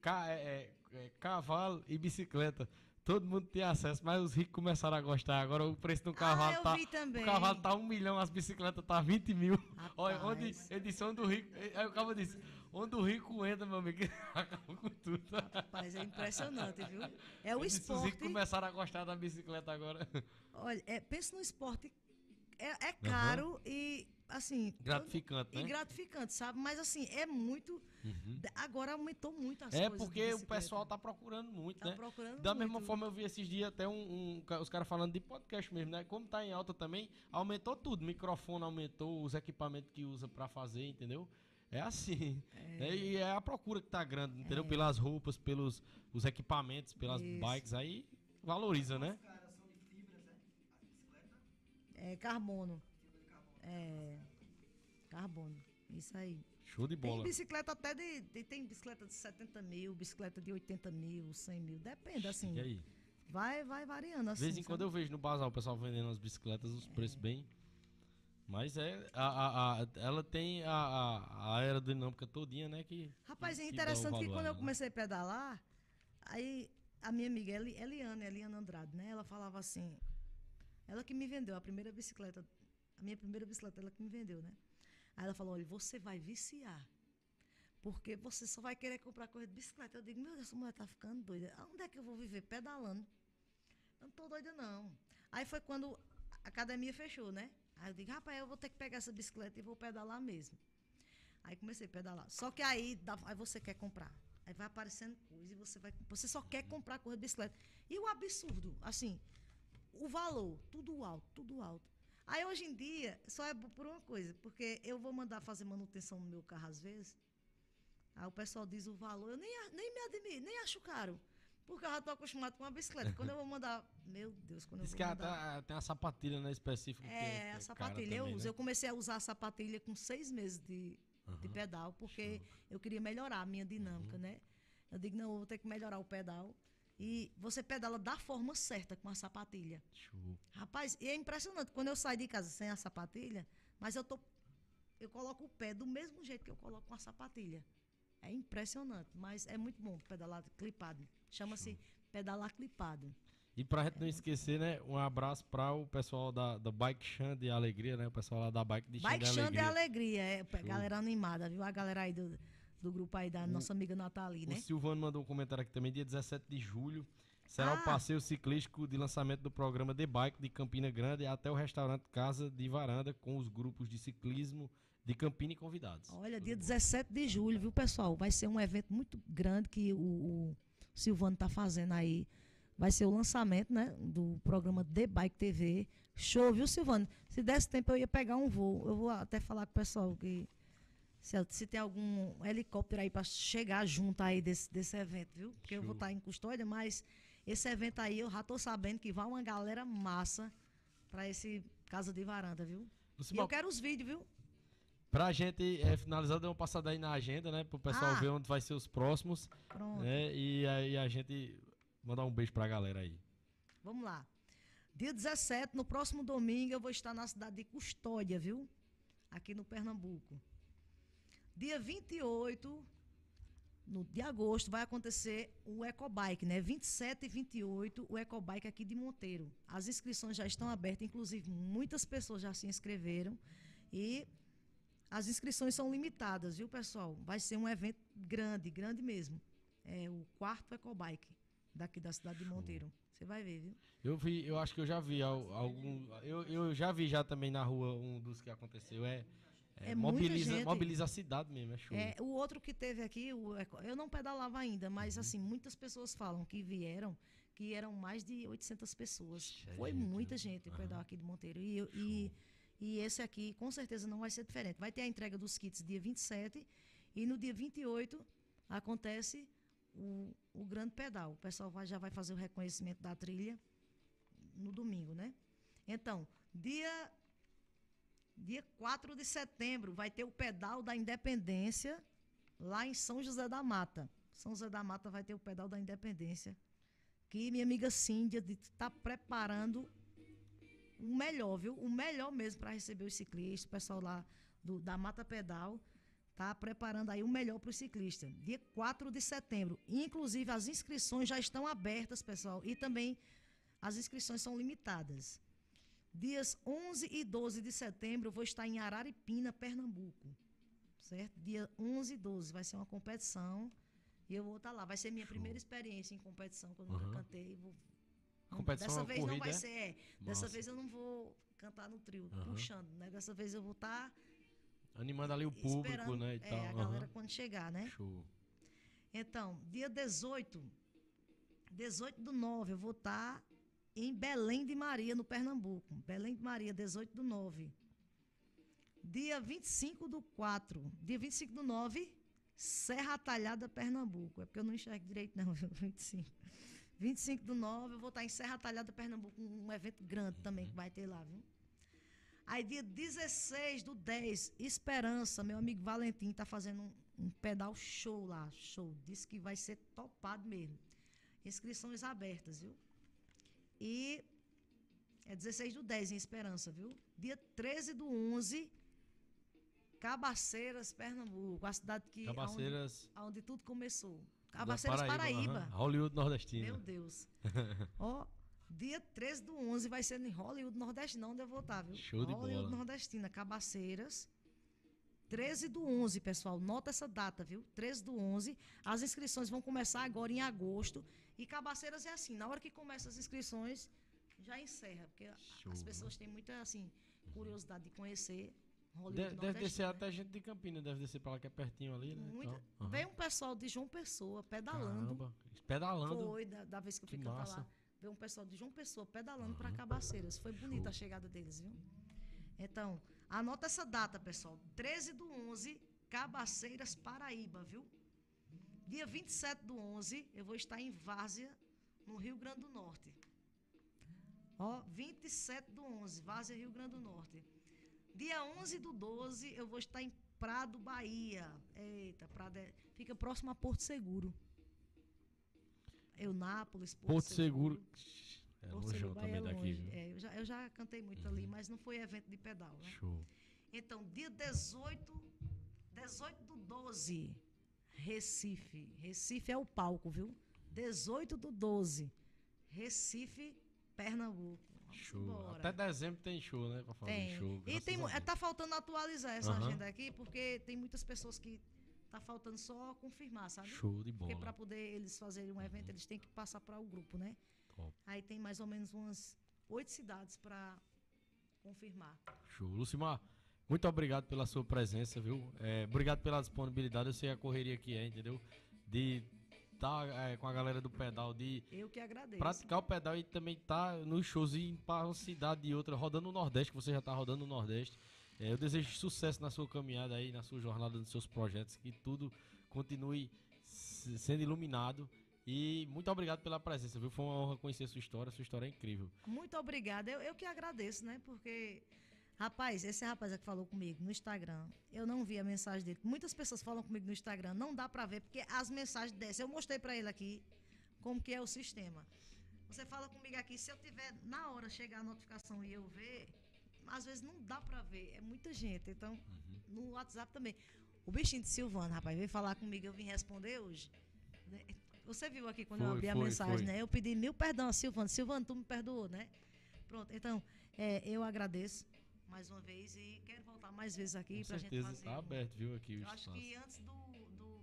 ca- é, é, é, cavalo e bicicleta. Todo mundo tem acesso, mas os ricos começaram a gostar. Agora o preço do cavalo ah, eu tá. O cavalo tá um milhão, as bicicletas tá 20 mil. Olha, onde, ele disse onde o rico. Aí o cara disse, onde o rico entra, meu amigo, (laughs) acaba com tudo. Rapaz, é impressionante, viu? É o disse, Os esporte. ricos começaram a gostar da bicicleta agora. Olha, é, pensa no esporte. É, é caro e, assim. Gratificante, E né? gratificante, sabe? Mas, assim, é muito. Uhum. Agora aumentou muito as É coisas. de porque o pessoal tá procurando muito, tá né? procurando. Da mesma muito. forma, eu vi esses dias até um, um os caras falando de podcast mesmo, né? Como tá em alta também, aumentou tudo. Microfone aumentou, os equipamentos que usa pra fazer, entendeu? É assim. né? E é a procura que tá grande, entendeu? Pelas roupas, pelos os equipamentos, pelas Isso. bikes, aí valoriza, né? Os caras são de fibras, né? A bicicleta, É carbono. É. Carbono. Isso aí. Show de Tem bola. bicicleta até de, de- Tem bicicleta de 70 mil, bicicleta de 80 mil, 100 mil. Depende, assim. E aí? Vai, vai variando assim. De vez em quando eu vejo no bazar o pessoal vendendo as bicicletas, os preços bem. Mas é. A, a- a- ela tem a, a, a aerodinâmica todinha, né? Que, Rapaz, é que o interessante que valor quando a eu comecei a pedalar, aí a minha amiga Eli- Eliane, Eliane Andrade, né? Ela falava assim. Ela que me vendeu a primeira bicicleta, a minha primeira bicicleta, ela que me vendeu, né? Aí ela falou: olha, você vai viciar. Porque você só vai querer comprar coisa de bicicleta. Eu digo, meu Deus, essa mulher tá ficando doida. Onde é que eu vou viver? Pedalando. Eu não tô doida, não. Aí foi quando a academia fechou, né? Aí eu digo, rapaz, eu vou ter que pegar essa bicicleta e vou pedalar mesmo. Aí comecei a pedalar. Só que aí, aí você quer comprar. Aí vai aparecendo coisa e você vai. Você só quer comprar coisa de bicicleta. E o absurdo, assim, o valor, tudo alto, tudo alto. Aí hoje em dia, só é por uma coisa, porque eu vou mandar fazer manutenção no meu carro às vezes. Aí o pessoal diz o valor, eu nem, nem me admiro, nem acho caro. Porque eu já estou acostumado com uma bicicleta. Quando eu vou mandar. Meu Deus, quando Diz eu que vou a- mandar. a- tem a sapatilha, né? Específica. que É, que a sapatilha eu também, uso. né? Eu comecei a usar a sapatilha com seis meses de, de Aham. pedal, porque eu queria melhorar a minha dinâmica, Uhum. né? Eu digo, não, eu vou ter que melhorar o pedal. E você pedala da forma certa com a sapatilha. Show. Rapaz, e é impressionante. Quando eu saio de casa sem a sapatilha, mas eu tô. Eu coloco o pé do mesmo jeito que eu coloco com a sapatilha. É impressionante, mas é muito bom pedalar clipado. Chama-se pedalar clipado. E pra gente não esquecer, né? Um abraço para o pessoal da, da Bike Chan de Alegria, né? O pessoal lá da Bike de Chan Bike de Xande é Alegria. alegria, é, galera animada, viu? A galera aí do, do grupo aí da nossa amiga Nathalie, O né? Silvano mandou um comentário aqui também, dia 17 de julho. Será Ah. o passeio ciclístico de lançamento do programa The Bike de Campina Grande até o restaurante Casa de Varanda com os grupos de ciclismo de Campina e convidados. Olha, Tudo dia bom. 17 de julho, viu, pessoal? Vai ser um evento muito grande que o, o Silvano tá fazendo aí. Vai ser o lançamento, né, do programa The Bike TV. Show, viu, Silvano? Se desse tempo eu ia pegar um voo. Eu vou até falar com o pessoal que se, se tem algum helicóptero aí para chegar junto aí desse, desse evento, viu? Porque eu vou Show. estar em custódia, mas esse evento aí eu já tô sabendo que vai uma galera massa para esse Casa de Varanda, viu? E Lucimar, eu quero os vídeos, viu? Pra gente é, finalizar, dá uma passada aí na agenda, né? Pro pessoal Ah. ver onde vai ser os próximos. Pronto. né? E aí a gente mandar um beijo pra galera aí. Vamos lá. Dia 17, no próximo domingo, eu vou estar na cidade de Custódia, viu? Aqui no Pernambuco. Dia 28 no, de agosto vai acontecer o Ecobike, né? 27 e 28, o Ecobike aqui de Monteiro. As inscrições já estão abertas, inclusive muitas pessoas já se inscreveram. E as inscrições são limitadas, viu, pessoal? Vai ser um evento grande, grande mesmo. É o quarto Ecobike daqui da cidade de. Monteiro. Você vai ver, viu? Eu vi, eu acho que eu já vi al- algum. Eu, eu já vi já também na rua um dos que aconteceu. É, é, É muita mobiliza, gente. mobiliza a cidade mesmo, é show. É, o outro que teve aqui, o eu não pedalava ainda, mas Uhum. assim, muitas pessoas falam que vieram, que eram mais de 800 pessoas. É Foi muita gente o Aham. pedal aqui de Monteiro. E, e, e esse aqui, com certeza, não vai ser diferente. Vai ter a entrega dos kits dia 27 e no dia 28 acontece o, o grande pedal. O pessoal vai- já vai fazer o reconhecimento da trilha no domingo, né? Então, dia Dia 4 de setembro vai ter o pedal da Independência lá em São José da Mata. São José da Mata vai ter o pedal da Independência. Que minha amiga Cíndia está preparando o melhor, viu? O melhor mesmo para receber os ciclistas. O pessoal lá do, da Mata Pedal está preparando aí o melhor para os ciclistas. Dia 4 de setembro. Inclusive, as inscrições já estão abertas, pessoal. E também as inscrições são limitadas. Dias 11 e 12 de setembro, eu vou estar em Araripina, Pernambuco. Certo? Dia 11 e 12 vai ser uma competição. E eu vou estar lá. Vai ser minha Show. primeira experiência em competição, que eu nunca cantei. Vou- Competição Dessa é vez não corrida, vai é? ser. é. Dessa vez eu não vou cantar no trio, Aham. puxando, né? Dessa vez eu vou estar Animando ali o público, né? E é, tal. a galera quando chegar, né? Show. Então, dia 18, 18 do 9, eu vou estar em Belém de Maria, no Pernambuco. Belém de Maria, 18 do 9. Dia 25 do 4, dia 25 do 9, Serra Talhada, Pernambuco. É porque eu não enxergo direito, não, (laughs) viu? 25. 25 do 9, eu vou estar em Serra Talhada, Pernambuco, um evento grande também que vai ter lá, viu? Aí, dia 16 do 10, Esperança, meu amigo Valentim está fazendo um, um pedal show lá, show. Disse que vai ser topado mesmo. Inscrições abertas, viu? E é 16 do 10 em Esperança, viu? Dia 13 do 11, Cabaceiras, Pernambuco, a cidade que Cabaceiras. Aonde, aonde tudo começou. Cabaceiras, Paraíba. aham. Hollywood nordestino. Meu Deus. (laughs) Ó, dia 13 do 11 vai ser em Hollywood Nordestina, onde eu vou estar, viu? Show de Hollywood bola. Nordestina, Cabaceiras. 13 do 11, pessoal. Nota essa data, viu? 13 do 11. As inscrições vão começar agora em agosto. E Cabaceiras é assim, na hora que começa as inscrições, já encerra. Porque Show, as né? pessoas têm muita, assim, curiosidade de conhecer Hollywood De- deve descer né? até gente de Campina, deve descer pra lá que é pertinho ali, né? Então. Veio um pessoal de João Pessoa pedalando. Caramba, pedalando. Foi, da, da vez que eu Que fui cantar massa. lá. Veio um pessoal de João Pessoa pedalando para. Cabaceiras. Foi bonita a chegada deles, viu? Então, anota essa data, pessoal. 13 do 11, Cabaceiras, Paraíba, viu? Dia 27 do 11, eu vou estar em Várzea, no Rio Grande do Norte. Ó, 27 do 11, Várzea, Rio Grande do Norte. Dia 11 do 12, eu vou estar em Prado, Bahia. Eita, Prado é, fica próximo a Porto Seguro. Eunápolis, Porto, Porto Seguro. É Porto Seguro, também é daqui, longe. viu? É, eu, já, eu já cantei muito ali, mas não foi evento de pedal, né? Show. Então, dia 18, 18 do 12, Recife. Recife é o palco, viu? 18 do 12, Recife, Pernambuco. Vamos Show. embora. Até dezembro tem show, né? Pra fazer Tem. show. e tem, tá faltando atualizar essa Aham. agenda aqui, porque tem muitas pessoas que tá faltando só confirmar, sabe? Show de Porque bola. para poder eles fazerem um evento, eles têm que passar para o grupo, né? Top. Aí tem mais ou menos umas oito cidades para confirmar. Show. Lucimar, muito obrigado pela sua presença, viu? É, obrigado pela disponibilidade. Eu sei a correria que é, entendeu? De estar com a galera do pedal, de Eu que agradeço. praticar o pedal e também tá nos shows e para uma cidade e outra, rodando no Nordeste, que você já tá rodando no Nordeste. É, eu desejo sucesso na sua caminhada aí, na sua jornada, nos seus projetos, que tudo continue se- sendo iluminado. E muito obrigado pela presença, viu? Foi uma honra conhecer a sua história, sua história é incrível. Muito obrigada. Eu, eu que agradeço, né? Porque, rapaz, esse rapaz que falou comigo no Instagram, eu não vi a mensagem dele. Muitas pessoas falam comigo no Instagram, não dá pra ver, porque as mensagens descem. Eu mostrei pra ele aqui como que é o sistema. Você fala comigo aqui, se eu tiver na hora chegar a notificação e eu ver, às vezes não dá pra ver, é muita gente. Então, no WhatsApp também. O bichinho de Silvano, rapaz, veio falar comigo, eu vim responder hoje. Você viu aqui quando eu Foi, abri a foi, mensagem, foi. né? Eu pedi mil perdão a Silvano. Silvano, tu me perdoou, né? Pronto, então, é, eu agradeço mais uma vez e quero voltar mais vezes aqui Com pra gente certeza fazer. tá um- aberto, viu? Aqui o Eu acho que antes do, do,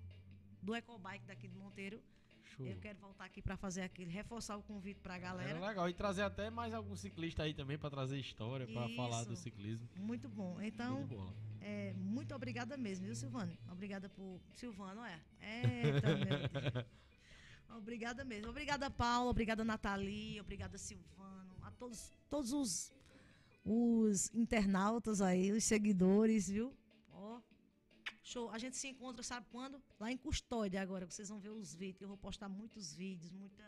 do Ecobike daqui de Monteiro, Show. eu quero voltar aqui pra fazer aquele, reforçar o convite pra galera. Era legal. E trazer até mais algum ciclista aí também pra trazer história, pra falar do ciclismo. Muito bom. Então, bola. é, muito obrigada mesmo, viu, Silvano? Obrigada por. Silvano, é? Meu Deus. (laughs) Obrigada mesmo. Obrigada, Paulo. Obrigada, Nathalie. Obrigada, Silvano. A todos, todos os, os internautas aí, os seguidores, viu? Ó. Show. A gente se encontra, sabe quando? Lá em Custódia agora, que vocês vão ver os vídeos. Eu vou postar muitos vídeos, muita.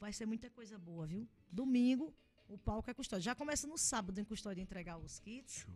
Vai ser muita coisa boa, viu? Domingo, o palco é Custódia. Já começa no sábado em Custódia a entregar os kits. Show.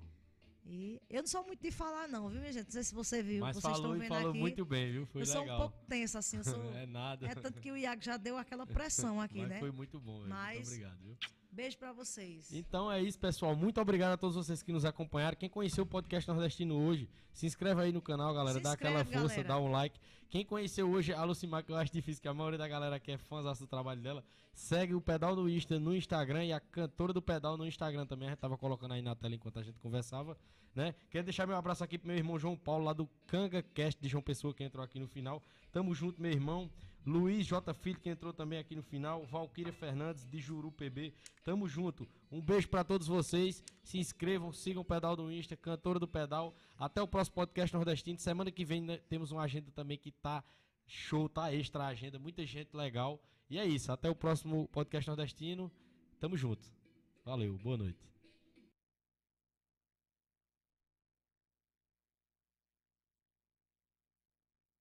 E eu não sou muito de falar, não, viu, minha gente? Não sei se você viu. Mas vocês falou estão vendo falou aqui. muito bem, viu? Foi eu sou legal. um pouco tensa, assim. (laughs) Sou... é nada. é tanto que o Iago já deu aquela pressão (laughs) aqui, Mas né? foi muito bom. Mas- Muito obrigado, viu? Beijo pra vocês. Então é isso, pessoal. Muito obrigado a todos vocês que nos acompanharam. Quem conheceu o podcast nordestino hoje, se inscreve aí no canal, galera. Se dá aquela inscreve, força, galera. dá um like. Quem conheceu hoje a Lucimar, que eu acho difícil, que a maioria da galera que é fãs do trabalho dela, segue o Pedal do Insta no Instagram e a cantora do Pedal no Instagram também. A gente tava colocando aí na tela enquanto a gente conversava, né? Quero deixar meu abraço aqui pro meu irmão João Paulo, lá do Canga Cast de João Pessoa, que entrou aqui no final. Tamo junto, meu irmão. Luiz J. Filho, que entrou também aqui no final. Valquíria Fernandes, de Juru PB. Tamo junto. Um beijo pra todos vocês. Se inscrevam, sigam o Pedal do Insta, Cantora do Pedal. Até o próximo podcast nordestino. Semana que vem né, temos uma agenda também que tá show, tá extra a agenda. Muita gente legal. E é isso. Até o próximo podcast nordestino. Tamo junto. Valeu. Boa noite.